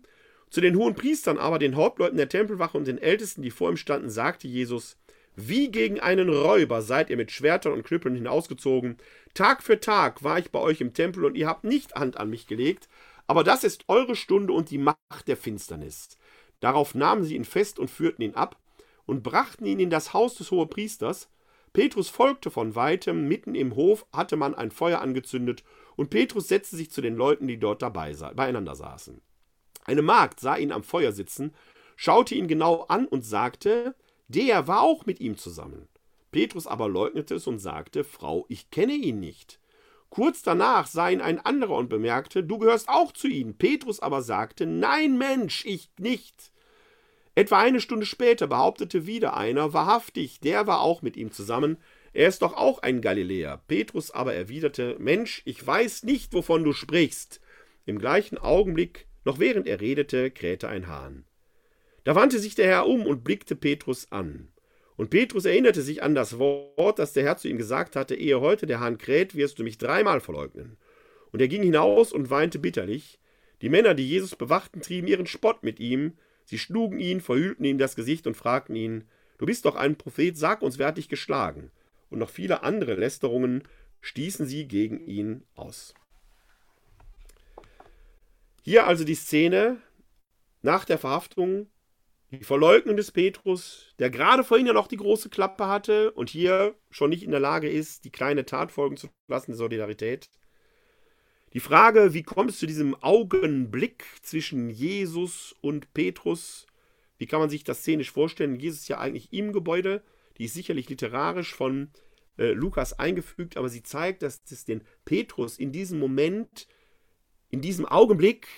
Zu den hohen Priestern aber, den Hauptleuten der Tempelwache und den Ältesten, die vor ihm standen, sagte Jesus, wie gegen einen Räuber seid ihr mit Schwertern und Knüppeln hinausgezogen. Tag für Tag war ich bei euch im Tempel und ihr habt nicht Hand an mich gelegt, aber das ist eure Stunde und die Macht der Finsternis. Darauf nahmen sie ihn fest und führten ihn ab und brachten ihn in das Haus des Hohepriesters. Petrus folgte von weitem, mitten im Hof hatte man ein Feuer angezündet, und Petrus setzte sich zu den Leuten, die dort dabei beieinander saßen. Eine Magd sah ihn am Feuer sitzen, schaute ihn genau an und sagte, der war auch mit ihm zusammen. Petrus aber leugnete es und sagte, Frau, ich kenne ihn nicht. Kurz danach sah ihn ein anderer und bemerkte, du gehörst auch zu ihnen. Petrus aber sagte, nein Mensch, ich nicht. Etwa eine Stunde später behauptete wieder einer, wahrhaftig, der war auch mit ihm zusammen, er ist doch auch ein Galiläer. Petrus aber erwiderte, Mensch, ich weiß nicht, wovon du sprichst. Im gleichen Augenblick, noch während er redete, krähte ein Hahn. Da wandte sich der Herr um und blickte Petrus an. Und Petrus erinnerte sich an das Wort, das der Herr zu ihm gesagt hatte, ehe heute der Hahn kräht, wirst du mich dreimal verleugnen. Und er ging hinaus und weinte bitterlich. Die Männer, die Jesus bewachten, trieben ihren Spott mit ihm, Sie schlugen ihn, verhüllten ihm das Gesicht und fragten ihn, Du bist doch ein Prophet, sag uns, wer hat dich geschlagen? Und noch viele andere Lästerungen stießen sie gegen ihn aus. Hier also die Szene nach der Verhaftung, die Verleugnung des Petrus, der gerade vorhin ja noch die große Klappe hatte und hier schon nicht in der Lage ist, die kleine Tat folgen zu lassen, die Solidarität. Die Frage, wie kommt es zu diesem Augenblick zwischen Jesus und Petrus? Wie kann man sich das szenisch vorstellen? Jesus ist ja eigentlich im Gebäude, die ist sicherlich literarisch von äh, Lukas eingefügt, aber sie zeigt, dass es den Petrus in diesem Moment, in diesem Augenblick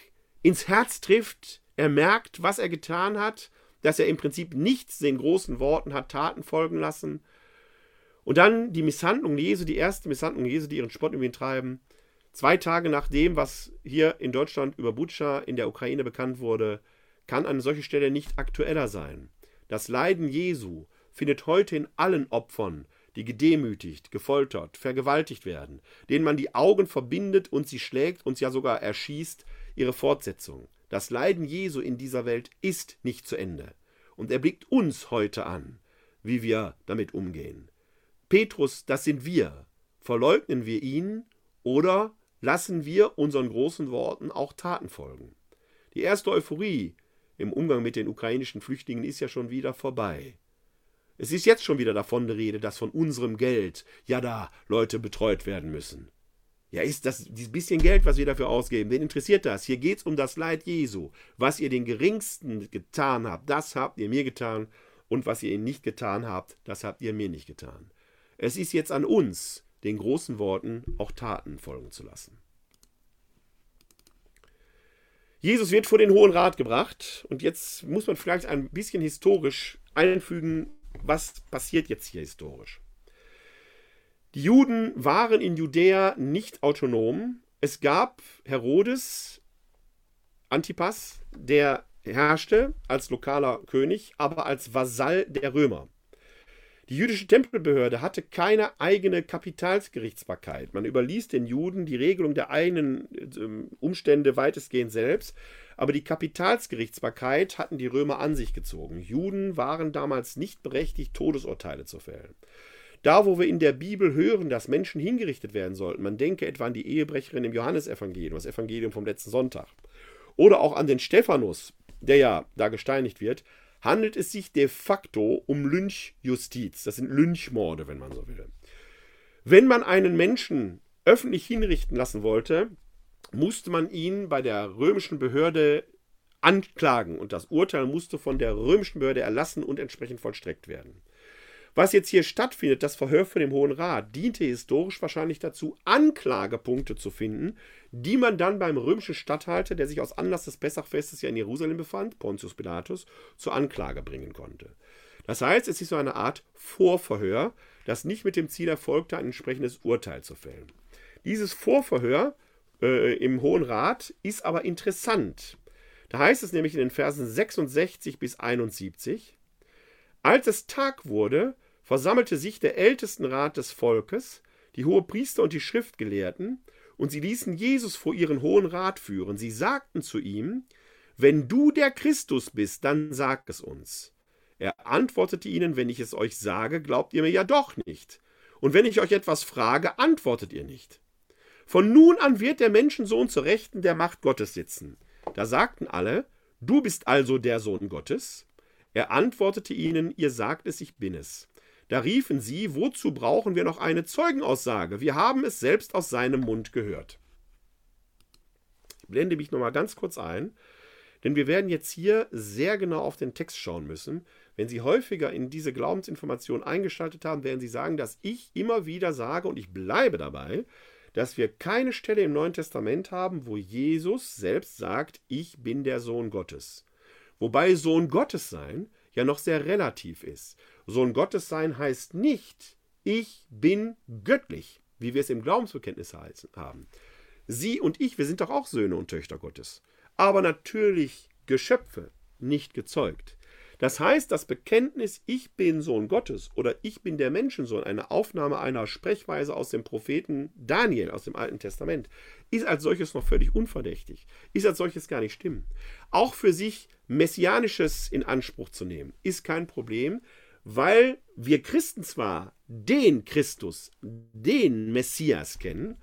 ins Herz trifft. Er merkt, was er getan hat, dass er im Prinzip nichts den großen Worten hat Taten folgen lassen. Und dann die Misshandlung Jesu, die erste Misshandlung Jesu, die ihren Spott über ihn treiben. Zwei Tage nach dem, was hier in Deutschland über Butscha in der Ukraine bekannt wurde, kann eine solche Stelle nicht aktueller sein. Das Leiden Jesu findet heute in allen Opfern, die gedemütigt, gefoltert, vergewaltigt werden, denen man die Augen verbindet und sie schlägt und ja sogar erschießt, ihre Fortsetzung. Das Leiden Jesu in dieser Welt ist nicht zu Ende. Und er blickt uns heute an, wie wir damit umgehen. Petrus, das sind wir. Verleugnen wir ihn oder lassen wir unseren großen Worten auch Taten folgen. Die erste Euphorie im Umgang mit den ukrainischen Flüchtlingen ist ja schon wieder vorbei. Es ist jetzt schon wieder davon die Rede, dass von unserem Geld ja da Leute betreut werden müssen. Ja, ist das dieses bisschen Geld, was wir dafür ausgeben, wen interessiert das? Hier geht es um das Leid Jesu. Was ihr den Geringsten getan habt, das habt ihr mir getan. Und was ihr ihnen nicht getan habt, das habt ihr mir nicht getan. Es ist jetzt an uns, den großen Worten auch Taten folgen zu lassen. Jesus wird vor den Hohen Rat gebracht und jetzt muss man vielleicht ein bisschen historisch einfügen, was passiert jetzt hier historisch. Die Juden waren in Judäa nicht autonom. Es gab Herodes Antipas, der herrschte als lokaler König, aber als Vasall der Römer. Die jüdische Tempelbehörde hatte keine eigene Kapitalsgerichtsbarkeit. Man überließ den Juden die Regelung der eigenen äh, Umstände weitestgehend selbst, aber die Kapitalsgerichtsbarkeit hatten die Römer an sich gezogen. Juden waren damals nicht berechtigt, Todesurteile zu fällen. Da, wo wir in der Bibel hören, dass Menschen hingerichtet werden sollten, man denke etwa an die Ehebrecherin im Johannesevangelium, das Evangelium vom letzten Sonntag, oder auch an den Stephanus, der ja da gesteinigt wird, handelt es sich de facto um Lynchjustiz. Das sind Lynchmorde, wenn man so will. Wenn man einen Menschen öffentlich hinrichten lassen wollte, musste man ihn bei der römischen Behörde anklagen und das Urteil musste von der römischen Behörde erlassen und entsprechend vollstreckt werden. Was jetzt hier stattfindet, das Verhör von dem Hohen Rat, diente historisch wahrscheinlich dazu, Anklagepunkte zu finden, die man dann beim römischen Statthalter, der sich aus Anlass des Pessachfestes ja in Jerusalem befand, Pontius Pilatus, zur Anklage bringen konnte. Das heißt, es ist so eine Art Vorverhör, das nicht mit dem Ziel erfolgte, ein entsprechendes Urteil zu fällen. Dieses Vorverhör äh, im Hohen Rat ist aber interessant. Da heißt es nämlich in den Versen 66 bis 71, als es Tag wurde, versammelte sich der Ältestenrat des Volkes, die Hohepriester und die Schriftgelehrten, und sie ließen Jesus vor ihren Hohen Rat führen. Sie sagten zu ihm, Wenn du der Christus bist, dann sag es uns. Er antwortete ihnen, Wenn ich es euch sage, glaubt ihr mir ja doch nicht. Und wenn ich euch etwas frage, antwortet ihr nicht. Von nun an wird der Menschensohn zur Rechten der Macht Gottes sitzen. Da sagten alle, Du bist also der Sohn Gottes? Er antwortete ihnen, ihr sagt es, ich bin es. Da riefen sie, wozu brauchen wir noch eine Zeugenaussage? Wir haben es selbst aus seinem Mund gehört. Ich blende mich nochmal ganz kurz ein, denn wir werden jetzt hier sehr genau auf den Text schauen müssen. Wenn Sie häufiger in diese Glaubensinformation eingeschaltet haben, werden Sie sagen, dass ich immer wieder sage, und ich bleibe dabei, dass wir keine Stelle im Neuen Testament haben, wo Jesus selbst sagt, ich bin der Sohn Gottes. Wobei Sohn Gottes sein ja noch sehr relativ ist. Sohn Gottes sein heißt nicht, ich bin göttlich, wie wir es im Glaubensbekenntnis haben. Sie und ich, wir sind doch auch Söhne und Töchter Gottes. Aber natürlich Geschöpfe, nicht gezeugt. Das heißt, das Bekenntnis, ich bin Sohn Gottes oder ich bin der Menschensohn, eine Aufnahme einer Sprechweise aus dem Propheten Daniel aus dem Alten Testament, ist als solches noch völlig unverdächtig, ist als solches gar nicht stimmen. Auch für sich Messianisches in Anspruch zu nehmen, ist kein Problem, weil wir Christen zwar den Christus, den Messias kennen,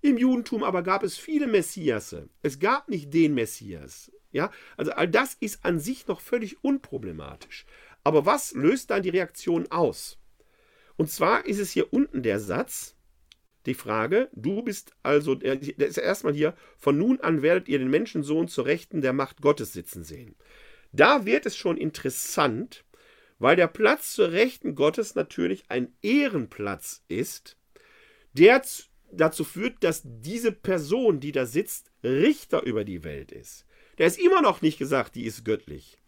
im Judentum aber gab es viele Messiasse. Es gab nicht den Messias. Ja, also all das ist an sich noch völlig unproblematisch. Aber was löst dann die Reaktion aus? Und zwar ist es hier unten der Satz, die Frage, du bist also, der ist erstmal hier, von nun an werdet ihr den Menschensohn zur Rechten der Macht Gottes sitzen sehen. Da wird es schon interessant, weil der Platz zur Rechten Gottes natürlich ein Ehrenplatz ist, der dazu führt, dass diese Person, die da sitzt, Richter über die Welt ist. Der ist immer noch nicht gesagt, die ist göttlich.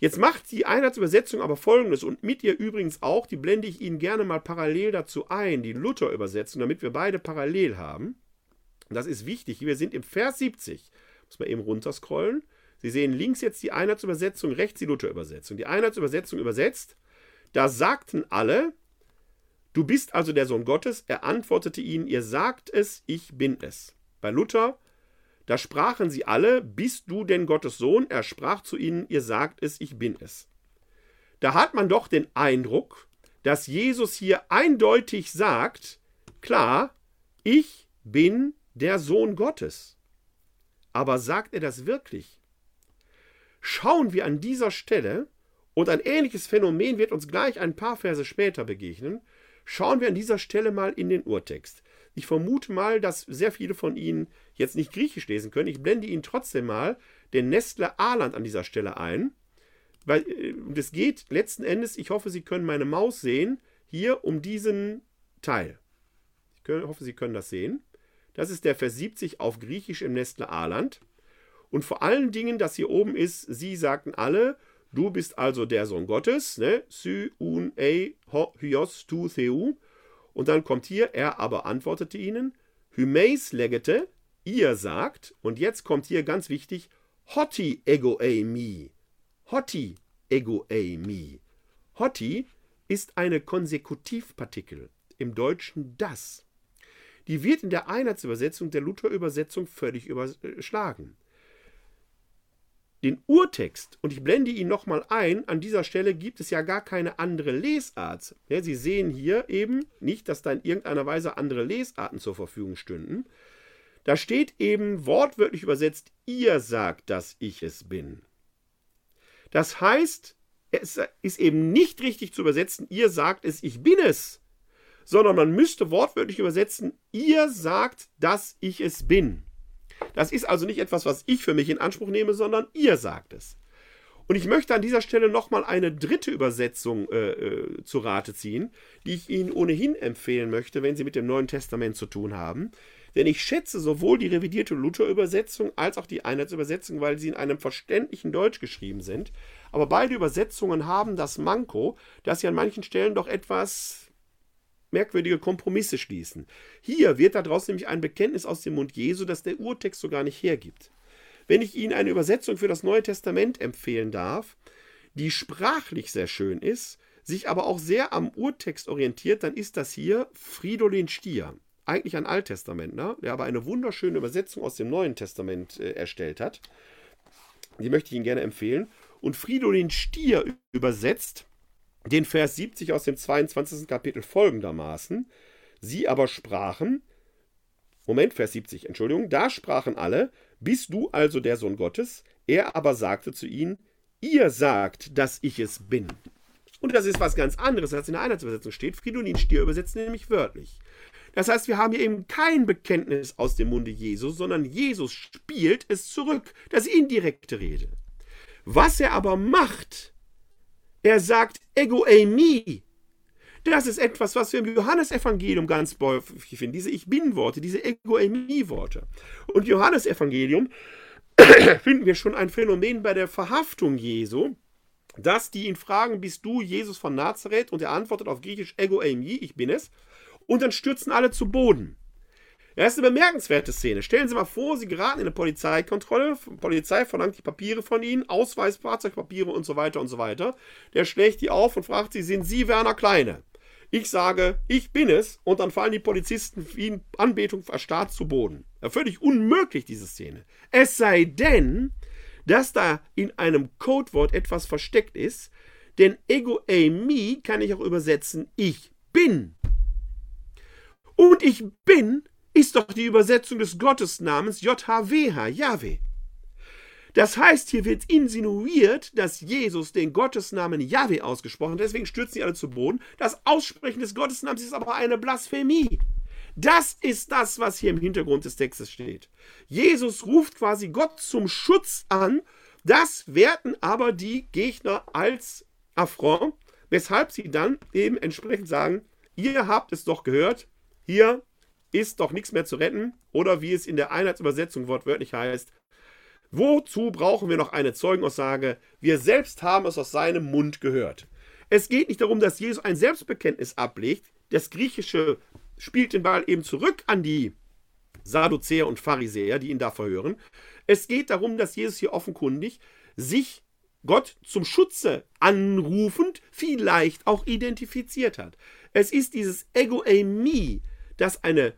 Jetzt macht die Einheitsübersetzung aber folgendes und mit ihr übrigens auch, die blende ich Ihnen gerne mal parallel dazu ein, die Luther-Übersetzung, damit wir beide parallel haben. Das ist wichtig. Wir sind im Vers 70. Muss man eben runterscrollen. Sie sehen links jetzt die Einheitsübersetzung, rechts die Luther-Übersetzung. Die Einheitsübersetzung übersetzt, da sagten alle, du bist also der Sohn Gottes. Er antwortete ihnen, ihr sagt es, ich bin es. Bei Luther da sprachen sie alle, bist du denn Gottes Sohn? Er sprach zu ihnen, ihr sagt es, ich bin es. Da hat man doch den Eindruck, dass Jesus hier eindeutig sagt, klar, ich bin der Sohn Gottes. Aber sagt er das wirklich? Schauen wir an dieser Stelle, und ein ähnliches Phänomen wird uns gleich ein paar Verse später begegnen, schauen wir an dieser Stelle mal in den Urtext. Ich vermute mal, dass sehr viele von Ihnen jetzt nicht Griechisch lesen können. Ich blende Ihnen trotzdem mal den Nestler Aland an dieser Stelle ein. Weil äh, es geht letzten Endes, ich hoffe, Sie können meine Maus sehen, hier um diesen Teil. Ich hoffe, Sie können das sehen. Das ist der Vers 70 auf Griechisch im Nestler Aland. Und vor allen Dingen, das hier oben ist, Sie sagten alle, du bist also der Sohn Gottes, ne? Sy un ei ho hyos tu theu. Und dann kommt hier, er aber antwortete ihnen, Hymeis legete, ihr sagt, und jetzt kommt hier ganz wichtig, Hoti ego mi. Hoti ego mi. Hoti ist eine Konsekutivpartikel, im Deutschen das. Die wird in der Einheitsübersetzung der Luther-Übersetzung völlig überschlagen den Urtext, und ich blende ihn nochmal ein, an dieser Stelle gibt es ja gar keine andere Lesart. Ja, Sie sehen hier eben nicht, dass da in irgendeiner Weise andere Lesarten zur Verfügung stünden. Da steht eben wortwörtlich übersetzt, ihr sagt, dass ich es bin. Das heißt, es ist eben nicht richtig zu übersetzen, ihr sagt es, ich bin es, sondern man müsste wortwörtlich übersetzen, ihr sagt, dass ich es bin. Das ist also nicht etwas, was ich für mich in Anspruch nehme, sondern ihr sagt es. Und ich möchte an dieser Stelle nochmal eine dritte Übersetzung äh, äh, zu Rate ziehen, die ich Ihnen ohnehin empfehlen möchte, wenn Sie mit dem Neuen Testament zu tun haben. Denn ich schätze sowohl die revidierte Luther-Übersetzung als auch die Einheitsübersetzung, weil sie in einem verständlichen Deutsch geschrieben sind. Aber beide Übersetzungen haben das Manko, dass sie an manchen Stellen doch etwas merkwürdige Kompromisse schließen. Hier wird daraus nämlich ein Bekenntnis aus dem Mund Jesu, das der Urtext so gar nicht hergibt. Wenn ich Ihnen eine Übersetzung für das Neue Testament empfehlen darf, die sprachlich sehr schön ist, sich aber auch sehr am Urtext orientiert, dann ist das hier Fridolin Stier. Eigentlich ein Alttestamentler, der aber eine wunderschöne Übersetzung aus dem Neuen Testament äh, erstellt hat. Die möchte ich Ihnen gerne empfehlen. Und Fridolin Stier übersetzt den Vers 70 aus dem 22. Kapitel folgendermaßen. Sie aber sprachen, Moment, Vers 70, Entschuldigung, da sprachen alle, bist du also der Sohn Gottes? Er aber sagte zu ihnen, ihr sagt, dass ich es bin. Und das ist was ganz anderes, als in der Einheitsübersetzung steht. Fridolin Stier übersetzt nämlich wörtlich. Das heißt, wir haben hier eben kein Bekenntnis aus dem Munde Jesus, sondern Jesus spielt es zurück. Das ist indirekte Rede. Was er aber macht, er sagt Ego eimi. Das ist etwas, was wir im Johannesevangelium ganz häufig finden. Diese Ich Bin-Worte, diese Ego eimi-Worte. Und Johannesevangelium finden wir schon ein Phänomen bei der Verhaftung Jesu, dass die ihn fragen, bist du Jesus von Nazareth? Und er antwortet auf Griechisch Ego eimi, ich bin es. Und dann stürzen alle zu Boden. Das ist eine bemerkenswerte Szene. Stellen Sie mal vor, Sie geraten in eine Polizeikontrolle. Die Polizei verlangt die Papiere von Ihnen, Ausweis, Fahrzeugpapiere und so weiter und so weiter. Der schlägt die auf und fragt Sie, sind Sie Werner Kleine? Ich sage, ich bin es, und dann fallen die Polizisten wie in Anbetung erstarrt zu Boden. Ja, völlig unmöglich, diese Szene. Es sei denn, dass da in einem Codewort etwas versteckt ist, denn Ego eimi kann ich auch übersetzen, ich bin. Und ich bin ist doch die Übersetzung des Gottesnamens JHWH, Yahweh. Das heißt, hier wird insinuiert, dass Jesus den Gottesnamen Yahweh ausgesprochen hat. Deswegen stürzen sie alle zu Boden. Das Aussprechen des Gottesnamens ist aber eine Blasphemie. Das ist das, was hier im Hintergrund des Textes steht. Jesus ruft quasi Gott zum Schutz an. Das werten aber die Gegner als Affront, weshalb sie dann eben entsprechend sagen, ihr habt es doch gehört, hier ist doch nichts mehr zu retten. Oder wie es in der Einheitsübersetzung wortwörtlich heißt, wozu brauchen wir noch eine Zeugenaussage? Wir selbst haben es aus seinem Mund gehört. Es geht nicht darum, dass Jesus ein Selbstbekenntnis ablegt. Das Griechische spielt den Ball eben zurück an die Sadduzäer und Pharisäer, die ihn da verhören. Es geht darum, dass Jesus hier offenkundig sich Gott zum Schutze anrufend vielleicht auch identifiziert hat. Es ist dieses Ego eimi, das eine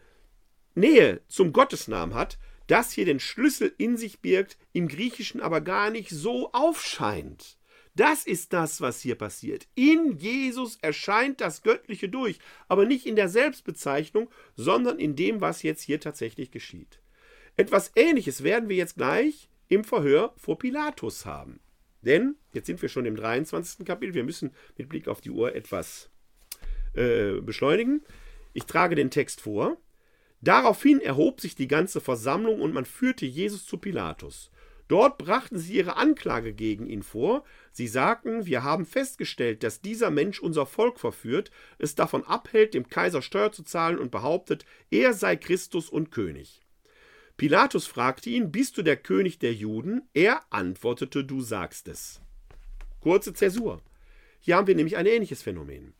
Nähe zum Gottesnamen hat, das hier den Schlüssel in sich birgt, im Griechischen aber gar nicht so aufscheint. Das ist das, was hier passiert. In Jesus erscheint das Göttliche durch, aber nicht in der Selbstbezeichnung, sondern in dem, was jetzt hier tatsächlich geschieht. Etwas Ähnliches werden wir jetzt gleich im Verhör vor Pilatus haben. Denn, jetzt sind wir schon im 23. Kapitel, wir müssen mit Blick auf die Uhr etwas äh, beschleunigen. Ich trage den Text vor. Daraufhin erhob sich die ganze Versammlung und man führte Jesus zu Pilatus. Dort brachten sie ihre Anklage gegen ihn vor. Sie sagten, wir haben festgestellt, dass dieser Mensch unser Volk verführt, es davon abhält, dem Kaiser Steuer zu zahlen und behauptet, er sei Christus und König. Pilatus fragte ihn, bist du der König der Juden? Er antwortete, du sagst es. Kurze Zäsur. Hier haben wir nämlich ein ähnliches Phänomen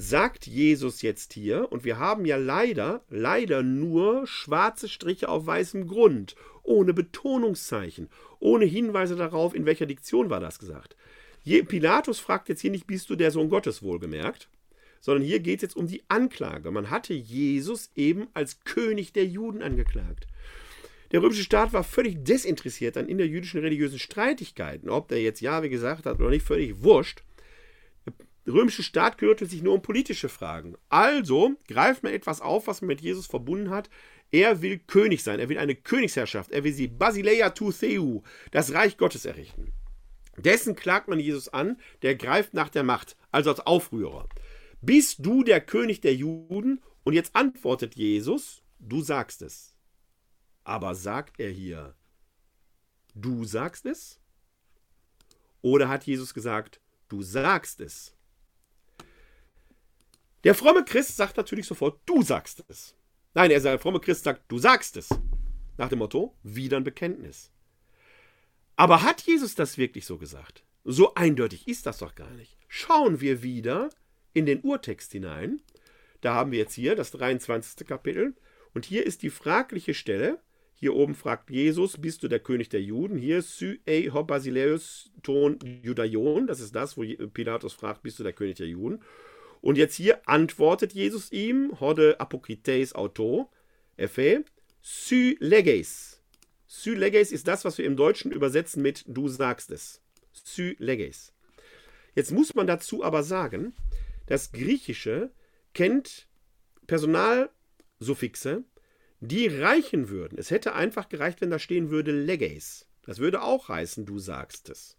sagt Jesus jetzt hier, und wir haben ja leider, leider nur schwarze Striche auf weißem Grund, ohne Betonungszeichen, ohne Hinweise darauf, in welcher Diktion war das gesagt. Pilatus fragt jetzt hier nicht, bist du der Sohn Gottes wohlgemerkt, sondern hier geht es jetzt um die Anklage. Man hatte Jesus eben als König der Juden angeklagt. Der römische Staat war völlig desinteressiert an innerjüdischen religiösen Streitigkeiten. Ob der jetzt Ja, wie gesagt hat oder nicht, völlig wurscht. Der römische Staat kümmerte sich nur um politische Fragen. Also greift man etwas auf, was man mit Jesus verbunden hat. Er will König sein, er will eine Königsherrschaft, er will sie Basileia tu Theu, das Reich Gottes errichten. Dessen klagt man Jesus an, der greift nach der Macht, also als Aufrührer. Bist du der König der Juden? Und jetzt antwortet Jesus, du sagst es. Aber sagt er hier, du sagst es? Oder hat Jesus gesagt, du sagst es? Der fromme Christ sagt natürlich sofort, du sagst es. Nein, er, der fromme Christ sagt, du sagst es. Nach dem Motto, wieder ein Bekenntnis. Aber hat Jesus das wirklich so gesagt? So eindeutig ist das doch gar nicht. Schauen wir wieder in den Urtext hinein. Da haben wir jetzt hier das 23. Kapitel. Und hier ist die fragliche Stelle. Hier oben fragt Jesus, bist du der König der Juden? Hier Sy ei ho Basileus ton Judaion. Das ist das, wo Pilatus fragt, bist du der König der Juden? Und jetzt hier antwortet Jesus ihm, hode apokrites auto, Efe, sy leges. Sy leges ist das, was wir im Deutschen übersetzen mit du sagst es. Sy leges. Jetzt muss man dazu aber sagen, das Griechische kennt Personalsuffixe, die reichen würden. Es hätte einfach gereicht, wenn da stehen würde leges. Das würde auch heißen, du sagst es.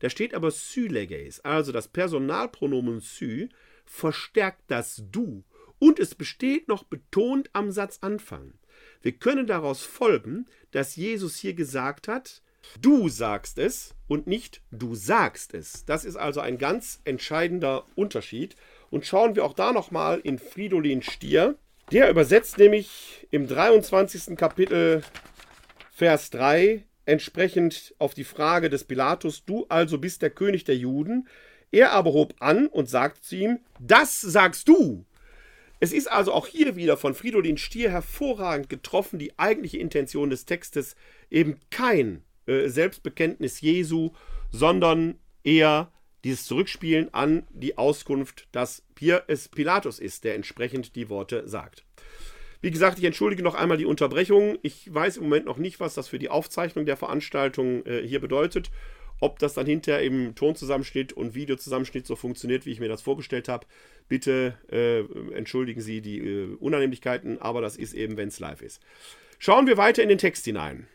Da steht aber syleges, also das Personalpronomen sy, verstärkt das du und es besteht noch betont am Satzanfang. Wir können daraus folgen, dass Jesus hier gesagt hat, du sagst es und nicht du sagst es. Das ist also ein ganz entscheidender Unterschied. Und schauen wir auch da nochmal in Fridolin Stier. Der übersetzt nämlich im 23. Kapitel Vers 3 entsprechend auf die Frage des Pilatus, du also bist der König der Juden. Er aber hob an und sagte zu ihm, das sagst du. Es ist also auch hier wieder von Fridolin Stier hervorragend getroffen, die eigentliche Intention des Textes eben kein äh, Selbstbekenntnis Jesu, sondern eher dieses Zurückspielen an die Auskunft, dass hier es Pilatus ist, der entsprechend die Worte sagt. Wie gesagt, ich entschuldige noch einmal die Unterbrechung. Ich weiß im Moment noch nicht, was das für die Aufzeichnung der Veranstaltung äh, hier bedeutet. Ob das dann hinterher im Tonzusammenschnitt und Videozusammenschnitt so funktioniert, wie ich mir das vorgestellt habe, bitte äh, entschuldigen Sie die äh, Unannehmlichkeiten, aber das ist eben, wenn es live ist. Schauen wir weiter in den Text hinein.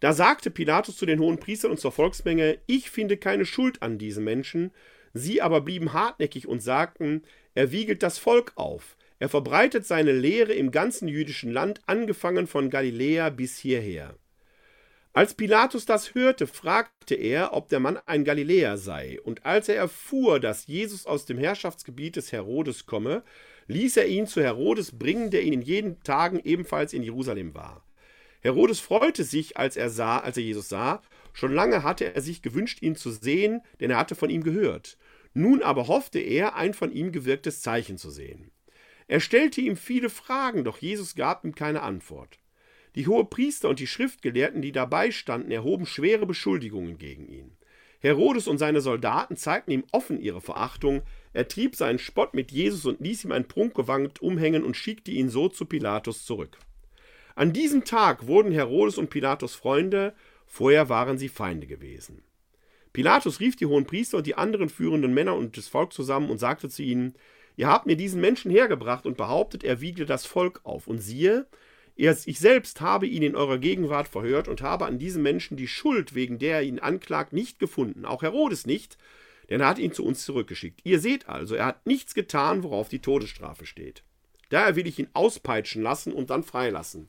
Da sagte Pilatus zu den hohen Priestern und zur Volksmenge: Ich finde keine Schuld an diesen Menschen. Sie aber blieben hartnäckig und sagten: Er wiegelt das Volk auf. Er verbreitet seine Lehre im ganzen jüdischen Land, angefangen von Galiläa bis hierher. Als Pilatus das hörte, fragte er, ob der Mann ein Galiläer sei, und als er erfuhr, dass Jesus aus dem Herrschaftsgebiet des Herodes komme, ließ er ihn zu Herodes bringen, der ihn in jeden Tagen ebenfalls in Jerusalem war. Herodes freute sich, als er sah, als er Jesus sah. Schon lange hatte er sich gewünscht, ihn zu sehen, denn er hatte von ihm gehört. Nun aber hoffte er, ein von ihm gewirktes Zeichen zu sehen. Er stellte ihm viele Fragen, doch Jesus gab ihm keine Antwort. Die Hohepriester und die Schriftgelehrten, die dabei standen, erhoben schwere Beschuldigungen gegen ihn. Herodes und seine Soldaten zeigten ihm offen ihre Verachtung, er trieb seinen Spott mit Jesus und ließ ihm ein Prunkgewand umhängen und schickte ihn so zu Pilatus zurück. An diesem Tag wurden Herodes und Pilatus Freunde, vorher waren sie Feinde gewesen. Pilatus rief die hohen Priester und die anderen führenden Männer und das Volk zusammen und sagte zu ihnen: Ihr habt mir diesen Menschen hergebracht und behauptet, er wiegte das Volk auf. Und siehe, ich selbst habe ihn in eurer Gegenwart verhört und habe an diesem Menschen die Schuld, wegen der er ihn anklagt, nicht gefunden. Auch Herodes nicht, denn er hat ihn zu uns zurückgeschickt. Ihr seht also, er hat nichts getan, worauf die Todesstrafe steht. Daher will ich ihn auspeitschen lassen und dann freilassen.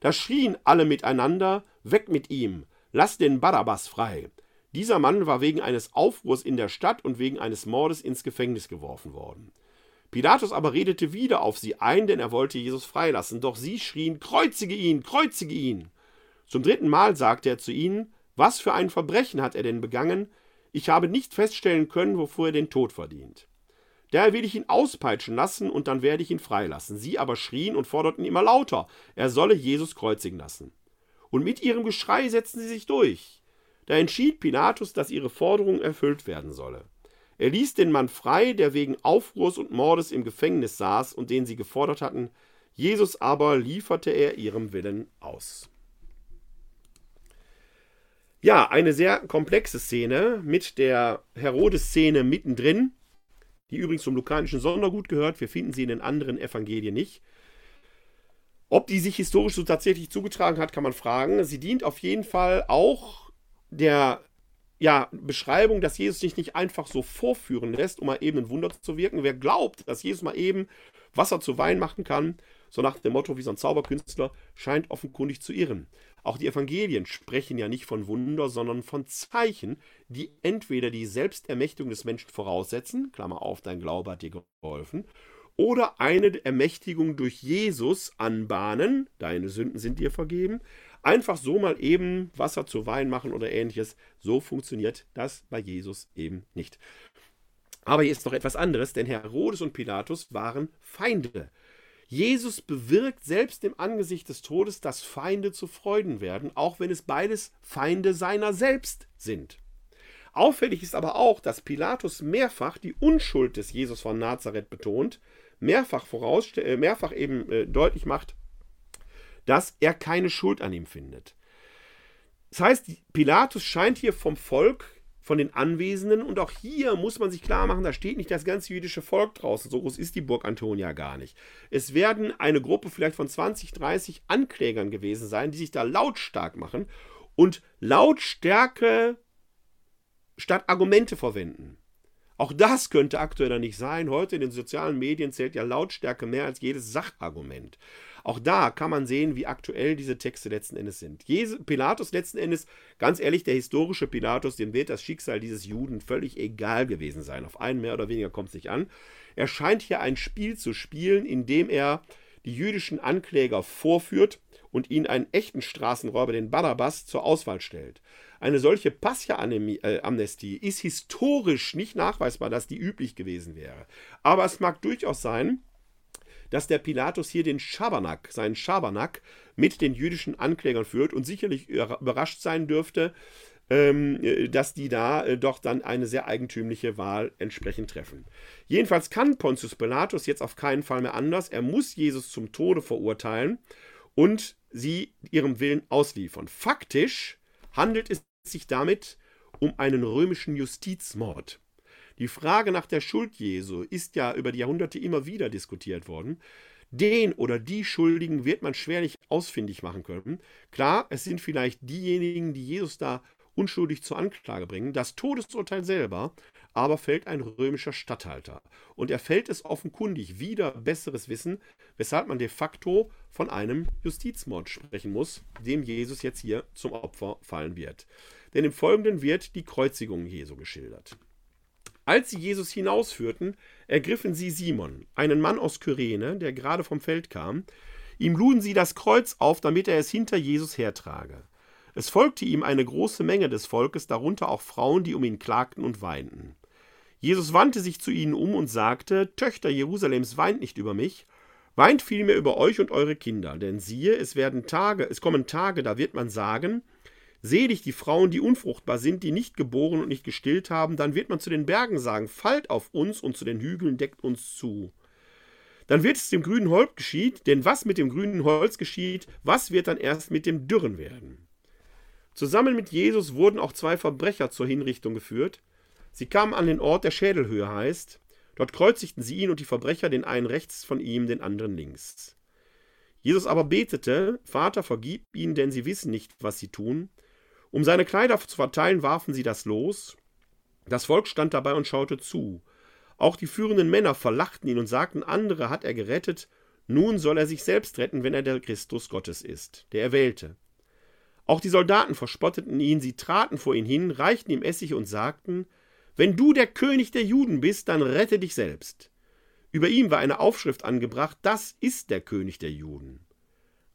Da schrien alle miteinander: Weg mit ihm! Lass den Barabbas frei! Dieser Mann war wegen eines Aufruhrs in der Stadt und wegen eines Mordes ins Gefängnis geworfen worden. Pilatus aber redete wieder auf sie ein, denn er wollte Jesus freilassen. Doch sie schrien: Kreuzige ihn, kreuzige ihn! Zum dritten Mal sagte er zu ihnen: Was für ein Verbrechen hat er denn begangen? Ich habe nicht feststellen können, wofür er den Tod verdient. Daher will ich ihn auspeitschen lassen und dann werde ich ihn freilassen. Sie aber schrien und forderten immer lauter, er solle Jesus kreuzigen lassen. Und mit ihrem Geschrei setzten sie sich durch. Da entschied Pilatus, dass ihre Forderung erfüllt werden solle. Er ließ den Mann frei, der wegen Aufruhrs und Mordes im Gefängnis saß und den sie gefordert hatten. Jesus aber lieferte er ihrem Willen aus. Ja, eine sehr komplexe Szene mit der Herodes-Szene mittendrin, die übrigens zum lukanischen Sondergut gehört. Wir finden sie in den anderen Evangelien nicht. Ob die sich historisch so tatsächlich zugetragen hat, kann man fragen. Sie dient auf jeden Fall auch der ja, Beschreibung, dass Jesus sich nicht einfach so vorführen lässt, um mal eben ein Wunder zu wirken. Wer glaubt, dass Jesus mal eben Wasser zu Wein machen kann, so nach dem Motto wie so ein Zauberkünstler, scheint offenkundig zu irren. Auch die Evangelien sprechen ja nicht von Wunder, sondern von Zeichen, die entweder die Selbstermächtigung des Menschen voraussetzen, Klammer auf, dein Glaube hat dir geholfen, oder eine Ermächtigung durch Jesus anbahnen, deine Sünden sind dir vergeben, einfach so mal eben Wasser zu Wein machen oder ähnliches. So funktioniert das bei Jesus eben nicht. Aber hier ist noch etwas anderes, denn Herodes und Pilatus waren Feinde. Jesus bewirkt selbst im Angesicht des Todes, dass Feinde zu Freuden werden, auch wenn es beides Feinde seiner selbst sind. Auffällig ist aber auch, dass Pilatus mehrfach die Unschuld des Jesus von Nazareth betont, mehrfach, äh, mehrfach eben äh, deutlich macht, dass er keine Schuld an ihm findet. Das heißt, Pilatus scheint hier vom Volk, von den Anwesenden, und auch hier muss man sich klar machen, da steht nicht das ganze jüdische Volk draußen. So groß ist die Burg Antonia gar nicht. Es werden eine Gruppe vielleicht von 20, 30 Anklägern gewesen sein, die sich da lautstark machen und Lautstärke statt Argumente verwenden. Auch das könnte aktueller nicht sein. Heute in den sozialen Medien zählt ja Lautstärke mehr als jedes Sachargument. Auch da kann man sehen, wie aktuell diese Texte letzten Endes sind. Pilatus letzten Endes, ganz ehrlich, der historische Pilatus, dem wird das Schicksal dieses Juden völlig egal gewesen sein. Auf einen mehr oder weniger kommt es nicht an. Er scheint hier ein Spiel zu spielen, in dem er die jüdischen Ankläger vorführt und ihnen einen echten Straßenräuber, den Barabbas, zur Auswahl stellt. Eine solche Pascha-Amnestie ist historisch nicht nachweisbar, dass die üblich gewesen wäre. Aber es mag durchaus sein, dass der Pilatus hier den Schabernack, seinen Schabernack mit den jüdischen Anklägern führt und sicherlich überrascht sein dürfte, ähm, dass die da äh, doch dann eine sehr eigentümliche Wahl entsprechend treffen. Jedenfalls kann Pontius Pilatus jetzt auf keinen Fall mehr anders. Er muss Jesus zum Tode verurteilen und sie ihrem Willen ausliefern. Faktisch handelt es sich damit um einen römischen Justizmord. Die Frage nach der Schuld Jesu ist ja über die Jahrhunderte immer wieder diskutiert worden. Den oder die Schuldigen wird man schwerlich ausfindig machen können. Klar, es sind vielleicht diejenigen, die Jesus da unschuldig zur Anklage bringen. Das Todesurteil selber aber fällt ein römischer Statthalter. Und er fällt es offenkundig wieder besseres Wissen, weshalb man de facto von einem Justizmord sprechen muss, dem Jesus jetzt hier zum Opfer fallen wird. Denn im Folgenden wird die Kreuzigung Jesu geschildert. Als sie Jesus hinausführten, ergriffen sie Simon, einen Mann aus Kyrene, der gerade vom Feld kam. Ihm luden sie das Kreuz auf, damit er es hinter Jesus hertrage. Es folgte ihm eine große Menge des Volkes, darunter auch Frauen, die um ihn klagten und weinten. Jesus wandte sich zu ihnen um und sagte: Töchter Jerusalems, weint nicht über mich, weint vielmehr über euch und eure Kinder, denn siehe, es werden Tage, es kommen Tage, da wird man sagen: Selig die Frauen, die unfruchtbar sind, die nicht geboren und nicht gestillt haben, dann wird man zu den Bergen sagen: Fallt auf uns und zu den Hügeln deckt uns zu. Dann wird es dem grünen Holz geschieht, denn was mit dem grünen Holz geschieht, was wird dann erst mit dem Dürren werden? Zusammen mit Jesus wurden auch zwei Verbrecher zur Hinrichtung geführt. Sie kamen an den Ort, der Schädelhöhe heißt. Dort kreuzigten sie ihn und die Verbrecher, den einen rechts von ihm, den anderen links. Jesus aber betete, Vater, vergib ihnen, denn sie wissen nicht, was sie tun. Um seine Kleider zu verteilen, warfen sie das los. Das Volk stand dabei und schaute zu. Auch die führenden Männer verlachten ihn und sagten, andere hat er gerettet, nun soll er sich selbst retten, wenn er der Christus Gottes ist, der Erwählte. Auch die Soldaten verspotteten ihn, sie traten vor ihn hin, reichten ihm Essig und sagten, wenn du der König der Juden bist, dann rette dich selbst. Über ihm war eine Aufschrift angebracht, das ist der König der Juden.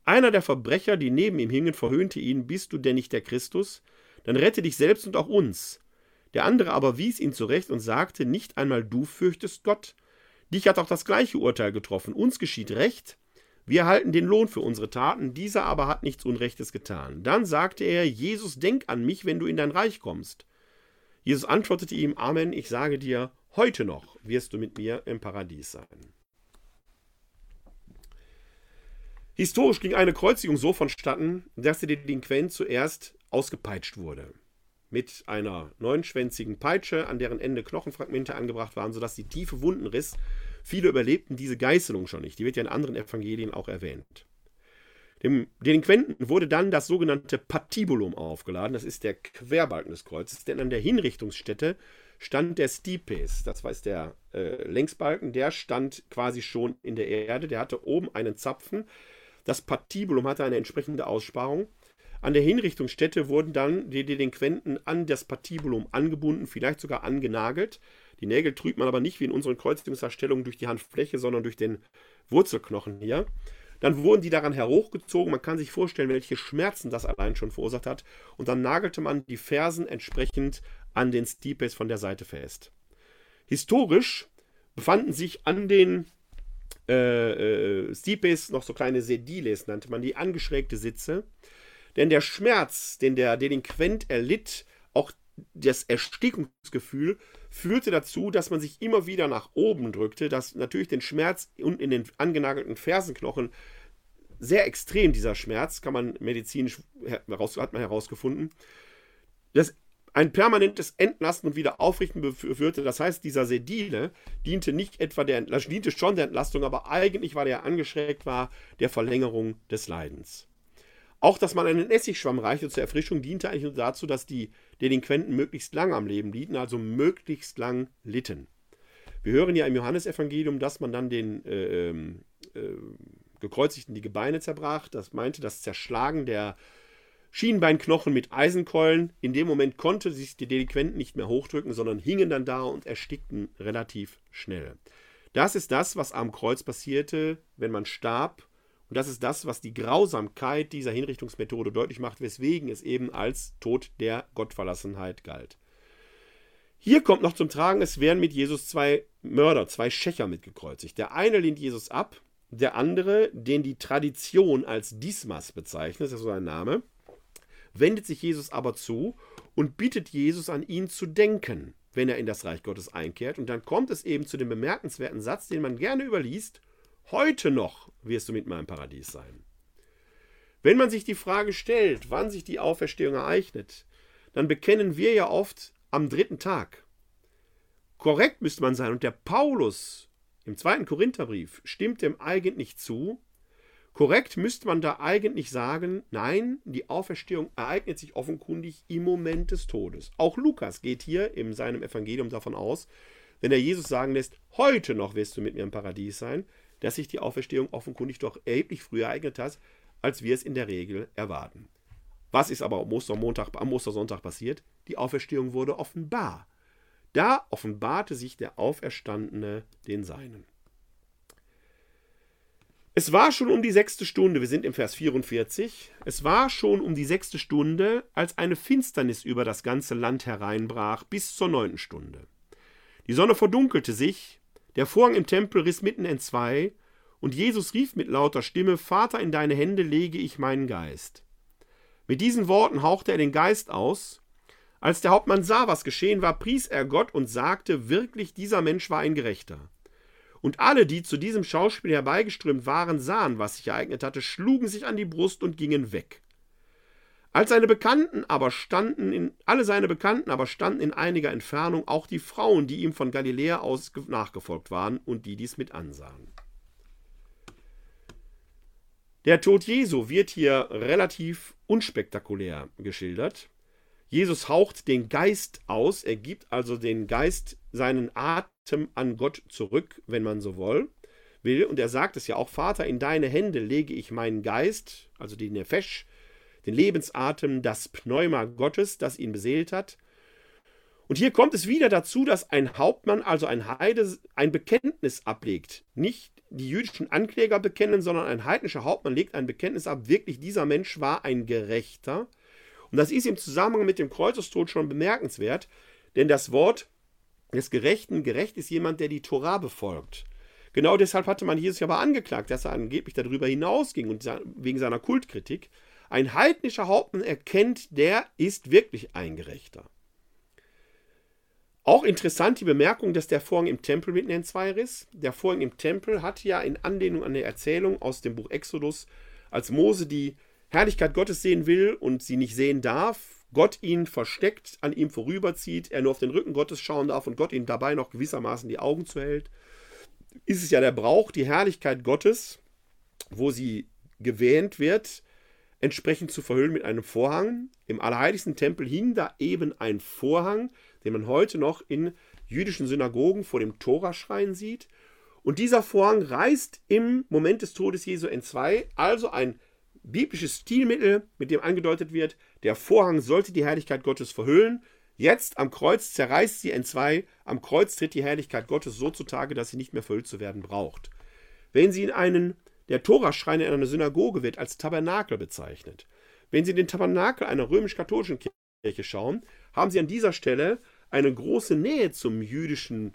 Einer der Verbrecher, die neben ihm hingen, verhöhnte ihn, bist du denn nicht der Christus? Dann rette dich selbst und auch uns. Der andere aber wies ihn zurecht und sagte, nicht einmal du fürchtest Gott. Dich hat auch das gleiche Urteil getroffen, uns geschieht Recht, wir erhalten den Lohn für unsere Taten, dieser aber hat nichts Unrechtes getan. Dann sagte er, Jesus, denk an mich, wenn du in dein Reich kommst. Jesus antwortete ihm, Amen, ich sage dir, heute noch wirst du mit mir im Paradies sein. Historisch ging eine Kreuzigung so vonstatten, dass der Delinquent zuerst ausgepeitscht wurde. Mit einer neunschwänzigen Peitsche, an deren Ende Knochenfragmente angebracht waren, sodass sie tiefe Wunden riss Viele überlebten diese Geißelung schon nicht. Die wird ja in anderen Evangelien auch erwähnt. Dem Delinquenten wurde dann das sogenannte Patibulum aufgeladen. Das ist der Querbalken des Kreuzes, denn an der Hinrichtungsstätte stand der Stipes. Das war der äh, Längsbalken. Der stand quasi schon in der Erde. Der hatte oben einen Zapfen. Das Patibulum hatte eine entsprechende Aussparung. An der Hinrichtungsstätte wurden dann die Delinquenten an das Patibulum angebunden, vielleicht sogar angenagelt. Die Nägel trübt man aber nicht wie in unseren Kreuzigungsdarstellungen durch die Handfläche, sondern durch den Wurzelknochen hier. Dann wurden die daran hochgezogen. Man kann sich vorstellen, welche Schmerzen das allein schon verursacht hat. Und dann nagelte man die Fersen entsprechend an den Stipes von der Seite fest. Historisch befanden sich an den äh, äh, Stipes noch so kleine Sediles, nannte man die, angeschrägte Sitze. Denn der Schmerz, den der Delinquent erlitt, auch das Erstickungsgefühl, führte dazu, dass man sich immer wieder nach oben drückte, dass natürlich den Schmerz und in den angenagelten Fersenknochen sehr extrem dieser Schmerz, kann man medizinisch, heraus, hat man herausgefunden, das ein permanentes Entlasten und Wiederaufrichten führte. Das heißt, dieser Sedile diente nicht etwa der, diente schon der Entlastung, aber eigentlich, weil er angeschrägt war, der Verlängerung des Leidens. Auch, dass man einen Essigschwamm reichte zur Erfrischung, diente eigentlich nur dazu, dass die Delinquenten möglichst lang am Leben lieten, also möglichst lang litten. Wir hören ja im Johannesevangelium, dass man dann den äh, ähm, äh, Gekreuzigten die Gebeine zerbrach. Das meinte das Zerschlagen der Schienbeinknochen mit Eisenkeulen. In dem Moment konnte sich die Delinquenten nicht mehr hochdrücken, sondern hingen dann da und erstickten relativ schnell. Das ist das, was am Kreuz passierte, wenn man starb. Und das ist das, was die Grausamkeit dieser Hinrichtungsmethode deutlich macht, weswegen es eben als Tod der Gottverlassenheit galt. Hier kommt noch zum Tragen, es werden mit Jesus zwei Mörder, zwei Schächer mitgekreuzigt. Der eine lehnt Jesus ab, der andere, den die Tradition als Dismas bezeichnet, das ist so ein Name, wendet sich Jesus aber zu und bittet Jesus an ihn zu denken, wenn er in das Reich Gottes einkehrt. Und dann kommt es eben zu dem bemerkenswerten Satz, den man gerne überliest, heute noch wirst du mit meinem Paradies sein. Wenn man sich die Frage stellt, wann sich die Auferstehung ereignet, dann bekennen wir ja oft am dritten Tag. Korrekt müsste man sein. Und der Paulus im zweiten Korintherbrief stimmt dem eigentlich zu, Korrekt müsste man da eigentlich sagen, nein, die Auferstehung ereignet sich offenkundig im Moment des Todes. Auch Lukas geht hier in seinem Evangelium davon aus, wenn er Jesus sagen lässt, heute noch wirst du mit mir im Paradies sein, dass sich die Auferstehung offenkundig doch erheblich früher ereignet hat, als wir es in der Regel erwarten. Was ist aber am, Ostermontag, am Ostersonntag passiert? Die Auferstehung wurde offenbar. Da offenbarte sich der Auferstandene den Seinen. Es war schon um die sechste Stunde, wir sind im Vers 44, es war schon um die sechste Stunde, als eine Finsternis über das ganze Land hereinbrach, bis zur neunten Stunde. Die Sonne verdunkelte sich, der Vorhang im Tempel riss mitten entzwei, und Jesus rief mit lauter Stimme, Vater, in deine Hände lege ich meinen Geist. Mit diesen Worten hauchte er den Geist aus. Als der Hauptmann sah, was geschehen war, pries er Gott und sagte, wirklich, dieser Mensch war ein Gerechter. Und alle, die zu diesem Schauspiel herbeigeströmt waren, sahen, was sich ereignet hatte, schlugen sich an die Brust und gingen weg. Als seine Bekannten aber standen in, alle seine Bekannten aber standen in einiger Entfernung, auch die Frauen, die ihm von Galiläa aus nachgefolgt waren und die dies mit ansahen. Der Tod Jesu wird hier relativ unspektakulär geschildert. Jesus haucht den Geist aus, er gibt also den Geist seinen Atem an Gott zurück, wenn man so will. will. Und er sagt es ja auch, Vater, in deine Hände lege ich meinen Geist, also den Nefesh, den Lebensatem, das Pneuma Gottes, das ihn beseelt hat. Und hier kommt es wieder dazu, dass ein Hauptmann, also ein Heide, ein Bekenntnis ablegt. Nicht die jüdischen Ankläger bekennen, sondern ein heidnischer Hauptmann legt ein Bekenntnis ab, wirklich dieser Mensch war ein Gerechter und das ist im Zusammenhang mit dem Kreuzestod schon bemerkenswert, denn das Wort des Gerechten, gerecht ist jemand, der die Tora befolgt. Genau deshalb hatte man Jesus ja aber angeklagt, dass er angeblich darüber hinausging und wegen seiner Kultkritik. Ein heidnischer Hauptmann erkennt, der ist wirklich ein Gerechter. Auch interessant die Bemerkung, dass der Vorhang im Tempel mitten in zwei riss. Der Vorhang im Tempel hat ja in Anlehnung an der Erzählung aus dem Buch Exodus, als Mose die Herrlichkeit Gottes sehen will und sie nicht sehen darf, Gott ihn versteckt, an ihm vorüberzieht, er nur auf den Rücken Gottes schauen darf und Gott ihm dabei noch gewissermaßen die Augen zuhält, ist es ja der Brauch, die Herrlichkeit Gottes, wo sie gewähnt wird, entsprechend zu verhüllen mit einem Vorhang. Im allerheiligsten Tempel hing da eben ein Vorhang, den man heute noch in jüdischen Synagogen vor dem Toraschrein sieht. Und dieser Vorhang reißt im Moment des Todes Jesu entzwei, also ein biblisches Stilmittel, mit dem angedeutet wird, der Vorhang sollte die Herrlichkeit Gottes verhüllen. Jetzt am Kreuz zerreißt sie entzwei, am Kreuz tritt die Herrlichkeit Gottes so zutage, dass sie nicht mehr verhüllt zu werden braucht. Wenn sie in einen, der Toraschrein in einer Synagoge wird als Tabernakel bezeichnet. Wenn Sie in den Tabernakel einer römisch-katholischen Kirche schauen, haben Sie an dieser Stelle eine große Nähe zum jüdischen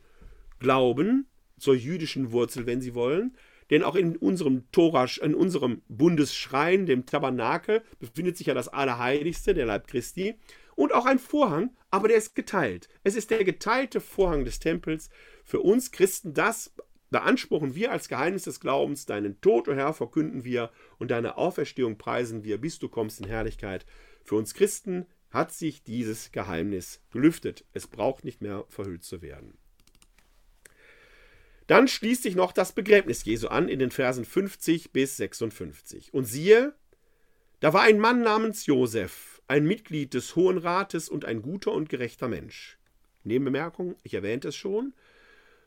Glauben, zur jüdischen Wurzel, wenn Sie wollen, denn auch in unserem Torasch, in unserem Bundesschrein, dem Tabernakel, befindet sich ja das Allerheiligste, der Leib Christi, und auch ein Vorhang, aber der ist geteilt. Es ist der geteilte Vorhang des Tempels. Für uns Christen, das beanspruchen wir als Geheimnis des Glaubens. Deinen Tod, o oh Herr, verkünden wir und deine Auferstehung preisen wir, bis du kommst in Herrlichkeit. Für uns Christen hat sich dieses Geheimnis gelüftet. Es braucht nicht mehr verhüllt zu werden. Dann schließt sich noch das Begräbnis Jesu an in den Versen 50 bis 56. Und siehe, Da war ein Mann namens Josef, ein Mitglied des Hohen Rates und ein guter und gerechter Mensch. Nebenbemerkung, ich erwähnte es schon,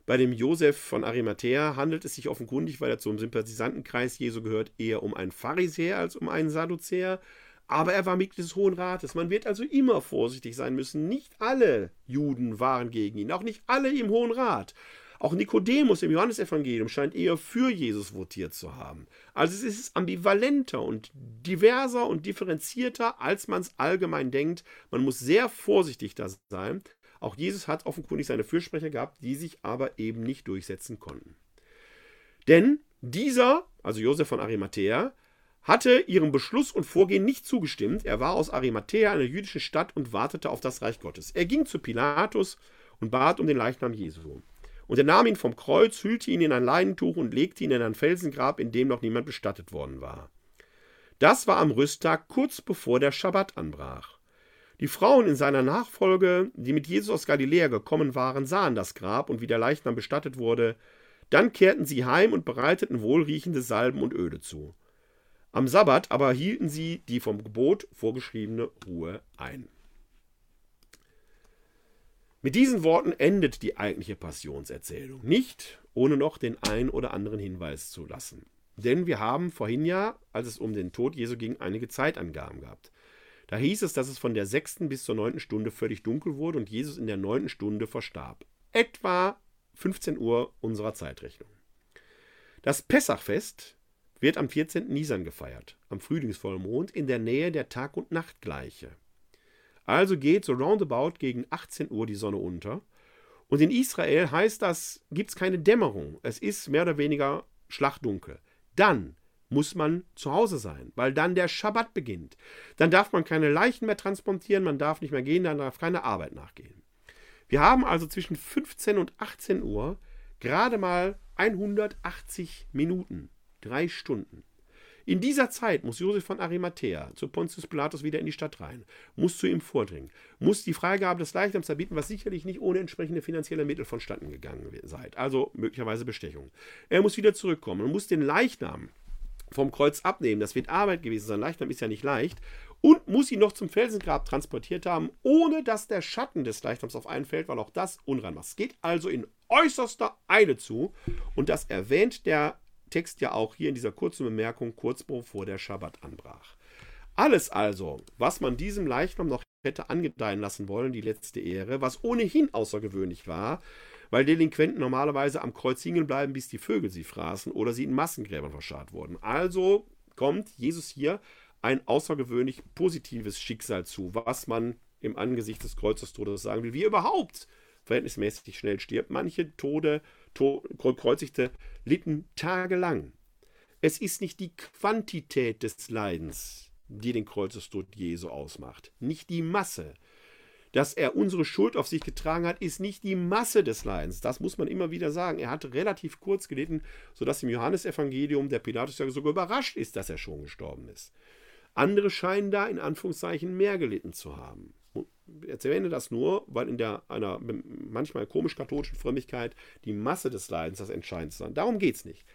bei dem Josef von Arimathea handelt es sich offenkundig, weil er zum Sympathisantenkreis Jesu gehört, eher um einen Pharisäer als um einen Sadduzäer. Aber er war Mitglied des Hohen Rates. Man wird also immer vorsichtig sein müssen. Nicht alle Juden waren gegen ihn, auch nicht alle im Hohen Rat. Auch Nikodemus im Johannesevangelium scheint eher für Jesus votiert zu haben. Also es ist ambivalenter und diverser und differenzierter, als man es allgemein denkt. Man muss sehr vorsichtig da sein. Auch Jesus hat offenkundig seine Fürsprecher gehabt, die sich aber eben nicht durchsetzen konnten. Denn dieser, also Josef von Arimathea, hatte ihrem Beschluss und Vorgehen nicht zugestimmt. Er war aus Arimathea, einer jüdischen Stadt, und wartete auf das Reich Gottes. Er ging zu Pilatus und bat um den Leichnam Jesu. Und er nahm ihn vom Kreuz, hüllte ihn in ein Leinentuch und legte ihn in ein Felsengrab, in dem noch niemand bestattet worden war. Das war am Rüsttag kurz bevor der Schabbat anbrach. Die Frauen in seiner Nachfolge, die mit Jesus aus Galiläa gekommen waren, sahen das Grab und wie der Leichnam bestattet wurde. Dann kehrten sie heim und bereiteten wohlriechende Salben und Öle zu. Am Sabbat aber hielten sie die vom Gebot vorgeschriebene Ruhe ein. Mit diesen Worten endet die eigentliche Passionserzählung, nicht ohne noch den ein oder anderen Hinweis zu lassen. Denn wir haben vorhin ja, als es um den Tod Jesu ging, einige Zeitangaben gehabt. Da hieß es, dass es von der sechsten bis zur neunten Stunde völlig dunkel wurde und Jesus in der neunten Stunde verstarb. Etwa 15 Uhr unserer Zeitrechnung. Das Pessachfest wird am 14. Nisan gefeiert, am Frühlingsvollmond in der Nähe der Tag- und Nachtgleiche. Also geht so roundabout gegen 18 Uhr die Sonne unter. Und in Israel heißt das, gibt es keine Dämmerung. Es ist mehr oder weniger schlachtdunkel. Dann muss man zu Hause sein, weil dann der Schabbat beginnt. Dann darf man keine Leichen mehr transportieren, man darf nicht mehr gehen, dann darf keine Arbeit nachgehen. Wir haben also zwischen 15 und 18 Uhr gerade mal 180 Minuten, drei Stunden. In dieser Zeit muss Josef von Arimathea zu Pontius Pilatus wieder in die Stadt rein, muss zu ihm vordringen, muss die Freigabe des Leichnams erbieten, was sicherlich nicht ohne entsprechende finanzielle Mittel vonstatten gegangen sei, also möglicherweise Bestechung. Er muss wieder zurückkommen und muss den Leichnam vom Kreuz abnehmen. Das wird Arbeit gewesen sein. Leichnam ist ja nicht leicht. Und muss ihn noch zum Felsengrab transportiert haben, ohne dass der Schatten des Leichnams auf einen fällt, weil auch das unrein macht. Es geht also in äußerster Eile zu. Und das erwähnt der Text ja auch hier in dieser kurzen Bemerkung, kurz bevor der Schabbat anbrach. Alles also, was man diesem Leichnam noch hätte angedeihen lassen wollen, die letzte Ehre, was ohnehin außergewöhnlich war, weil Delinquenten normalerweise am Kreuz hingen bleiben, bis die Vögel sie fraßen oder sie in Massengräbern verscharrt wurden. Also kommt Jesus hier ein außergewöhnlich positives Schicksal zu, was man im Angesicht des Kreuzestodes sagen will, wie überhaupt verhältnismäßig schnell stirbt. Manche Tode, to Kreuzigte litten tagelang. Es ist nicht die Quantität des Leidens, die den Kreuzestod Jesu ausmacht, nicht die Masse, dass er unsere Schuld auf sich getragen hat, ist nicht die Masse des Leidens. Das muss man immer wieder sagen. Er hat relativ kurz gelitten, sodass im Johannesevangelium der Pilatus ja sogar überrascht ist, dass er schon gestorben ist. Andere scheinen da in Anführungszeichen mehr gelitten zu haben. Erwähne das nur, weil in der, einer manchmal komisch-katholischen Frömmigkeit die Masse des Leidens das Entscheidendste ist. Darum geht es nicht.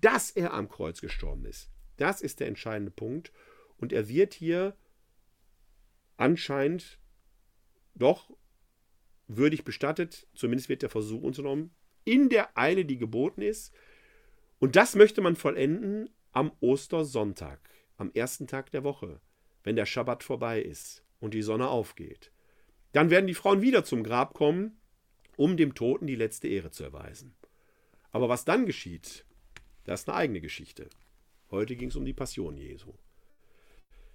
Dass er am Kreuz gestorben ist, das ist der entscheidende Punkt. Und er wird hier anscheinend doch würdig bestattet, zumindest wird der Versuch unternommen, in der Eile, die geboten ist. Und das möchte man vollenden am Ostersonntag, am ersten Tag der Woche, wenn der Schabbat vorbei ist und die Sonne aufgeht. Dann werden die Frauen wieder zum Grab kommen, um dem Toten die letzte Ehre zu erweisen. Aber was dann geschieht, das ist eine eigene Geschichte. Heute ging es um die Passion Jesu.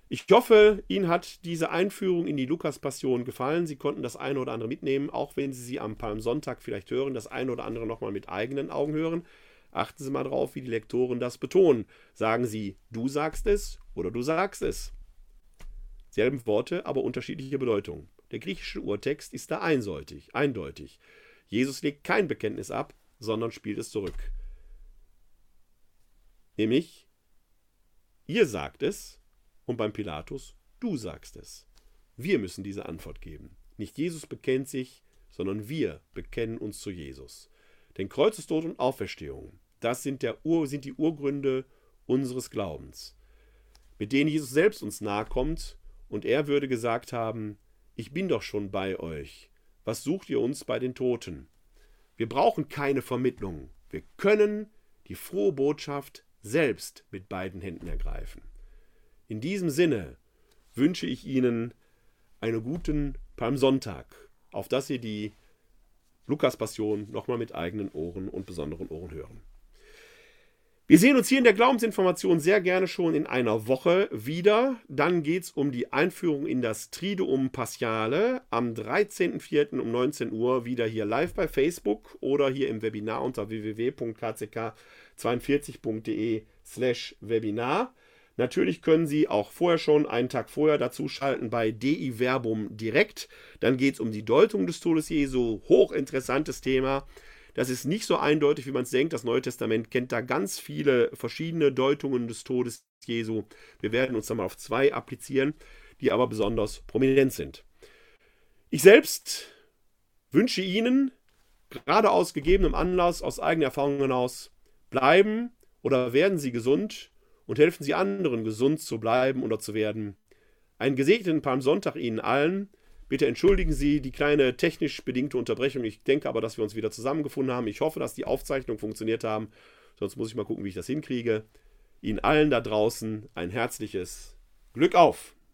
Ich hoffe, Ihnen hat diese Einführung in die Lukas-Passion gefallen. Sie konnten das eine oder andere mitnehmen, auch wenn Sie sie am Palmsonntag vielleicht hören, das eine oder andere nochmal mit eigenen Augen hören. Achten Sie mal drauf, wie die Lektoren das betonen. Sagen Sie, du sagst es oder du sagst es. Selben Worte, aber unterschiedliche Bedeutungen. Der griechische Urtext ist da einseitig, eindeutig. Jesus legt kein Bekenntnis ab, sondern spielt es zurück. Nämlich, ihr sagt es, und beim Pilatus, du sagst es. Wir müssen diese Antwort geben. Nicht Jesus bekennt sich, sondern wir bekennen uns zu Jesus. Denn Kreuzestod und Auferstehung, das sind, Ur, sind die Urgründe unseres Glaubens. mit denen Jesus selbst uns nahe kommt, und er würde gesagt haben, ich bin doch schon bei euch. Was sucht ihr uns bei den Toten? Wir brauchen keine Vermittlung. Wir können die frohe Botschaft selbst mit beiden Händen ergreifen. In diesem Sinne wünsche ich Ihnen einen guten Palmsonntag, auf dass Sie die Lukas-Passion nochmal mit eigenen Ohren und besonderen Ohren hören. Wir sehen uns hier in der Glaubensinformation sehr gerne schon in einer Woche wieder. Dann geht es um die Einführung in das Triduum Paschale am 13.04. um 19 Uhr wieder hier live bei Facebook oder hier im Webinar unter www.kck42.de slash Webinar. Natürlich können Sie auch vorher schon einen Tag vorher dazu schalten bei DI Verbum direkt. Dann geht es um die Deutung des Todes Jesu. Hochinteressantes Thema. Das ist nicht so eindeutig, wie man es denkt. Das Neue Testament kennt da ganz viele verschiedene Deutungen des Todes Jesu. Wir werden uns dann mal auf zwei applizieren, die aber besonders prominent sind. Ich selbst wünsche Ihnen, gerade aus gegebenem Anlass, aus eigener Erfahrung hinaus, bleiben oder werden Sie gesund und helfen Sie anderen, gesund zu bleiben oder zu werden. Einen gesegneten Palmsonntag Ihnen allen. Bitte entschuldigen Sie die kleine technisch bedingte Unterbrechung. Ich denke aber, dass wir uns wieder zusammengefunden haben. Ich hoffe, dass die Aufzeichnungen funktioniert haben. Sonst muss ich mal gucken, wie ich das hinkriege. Ihnen allen da draußen ein herzliches Glück auf!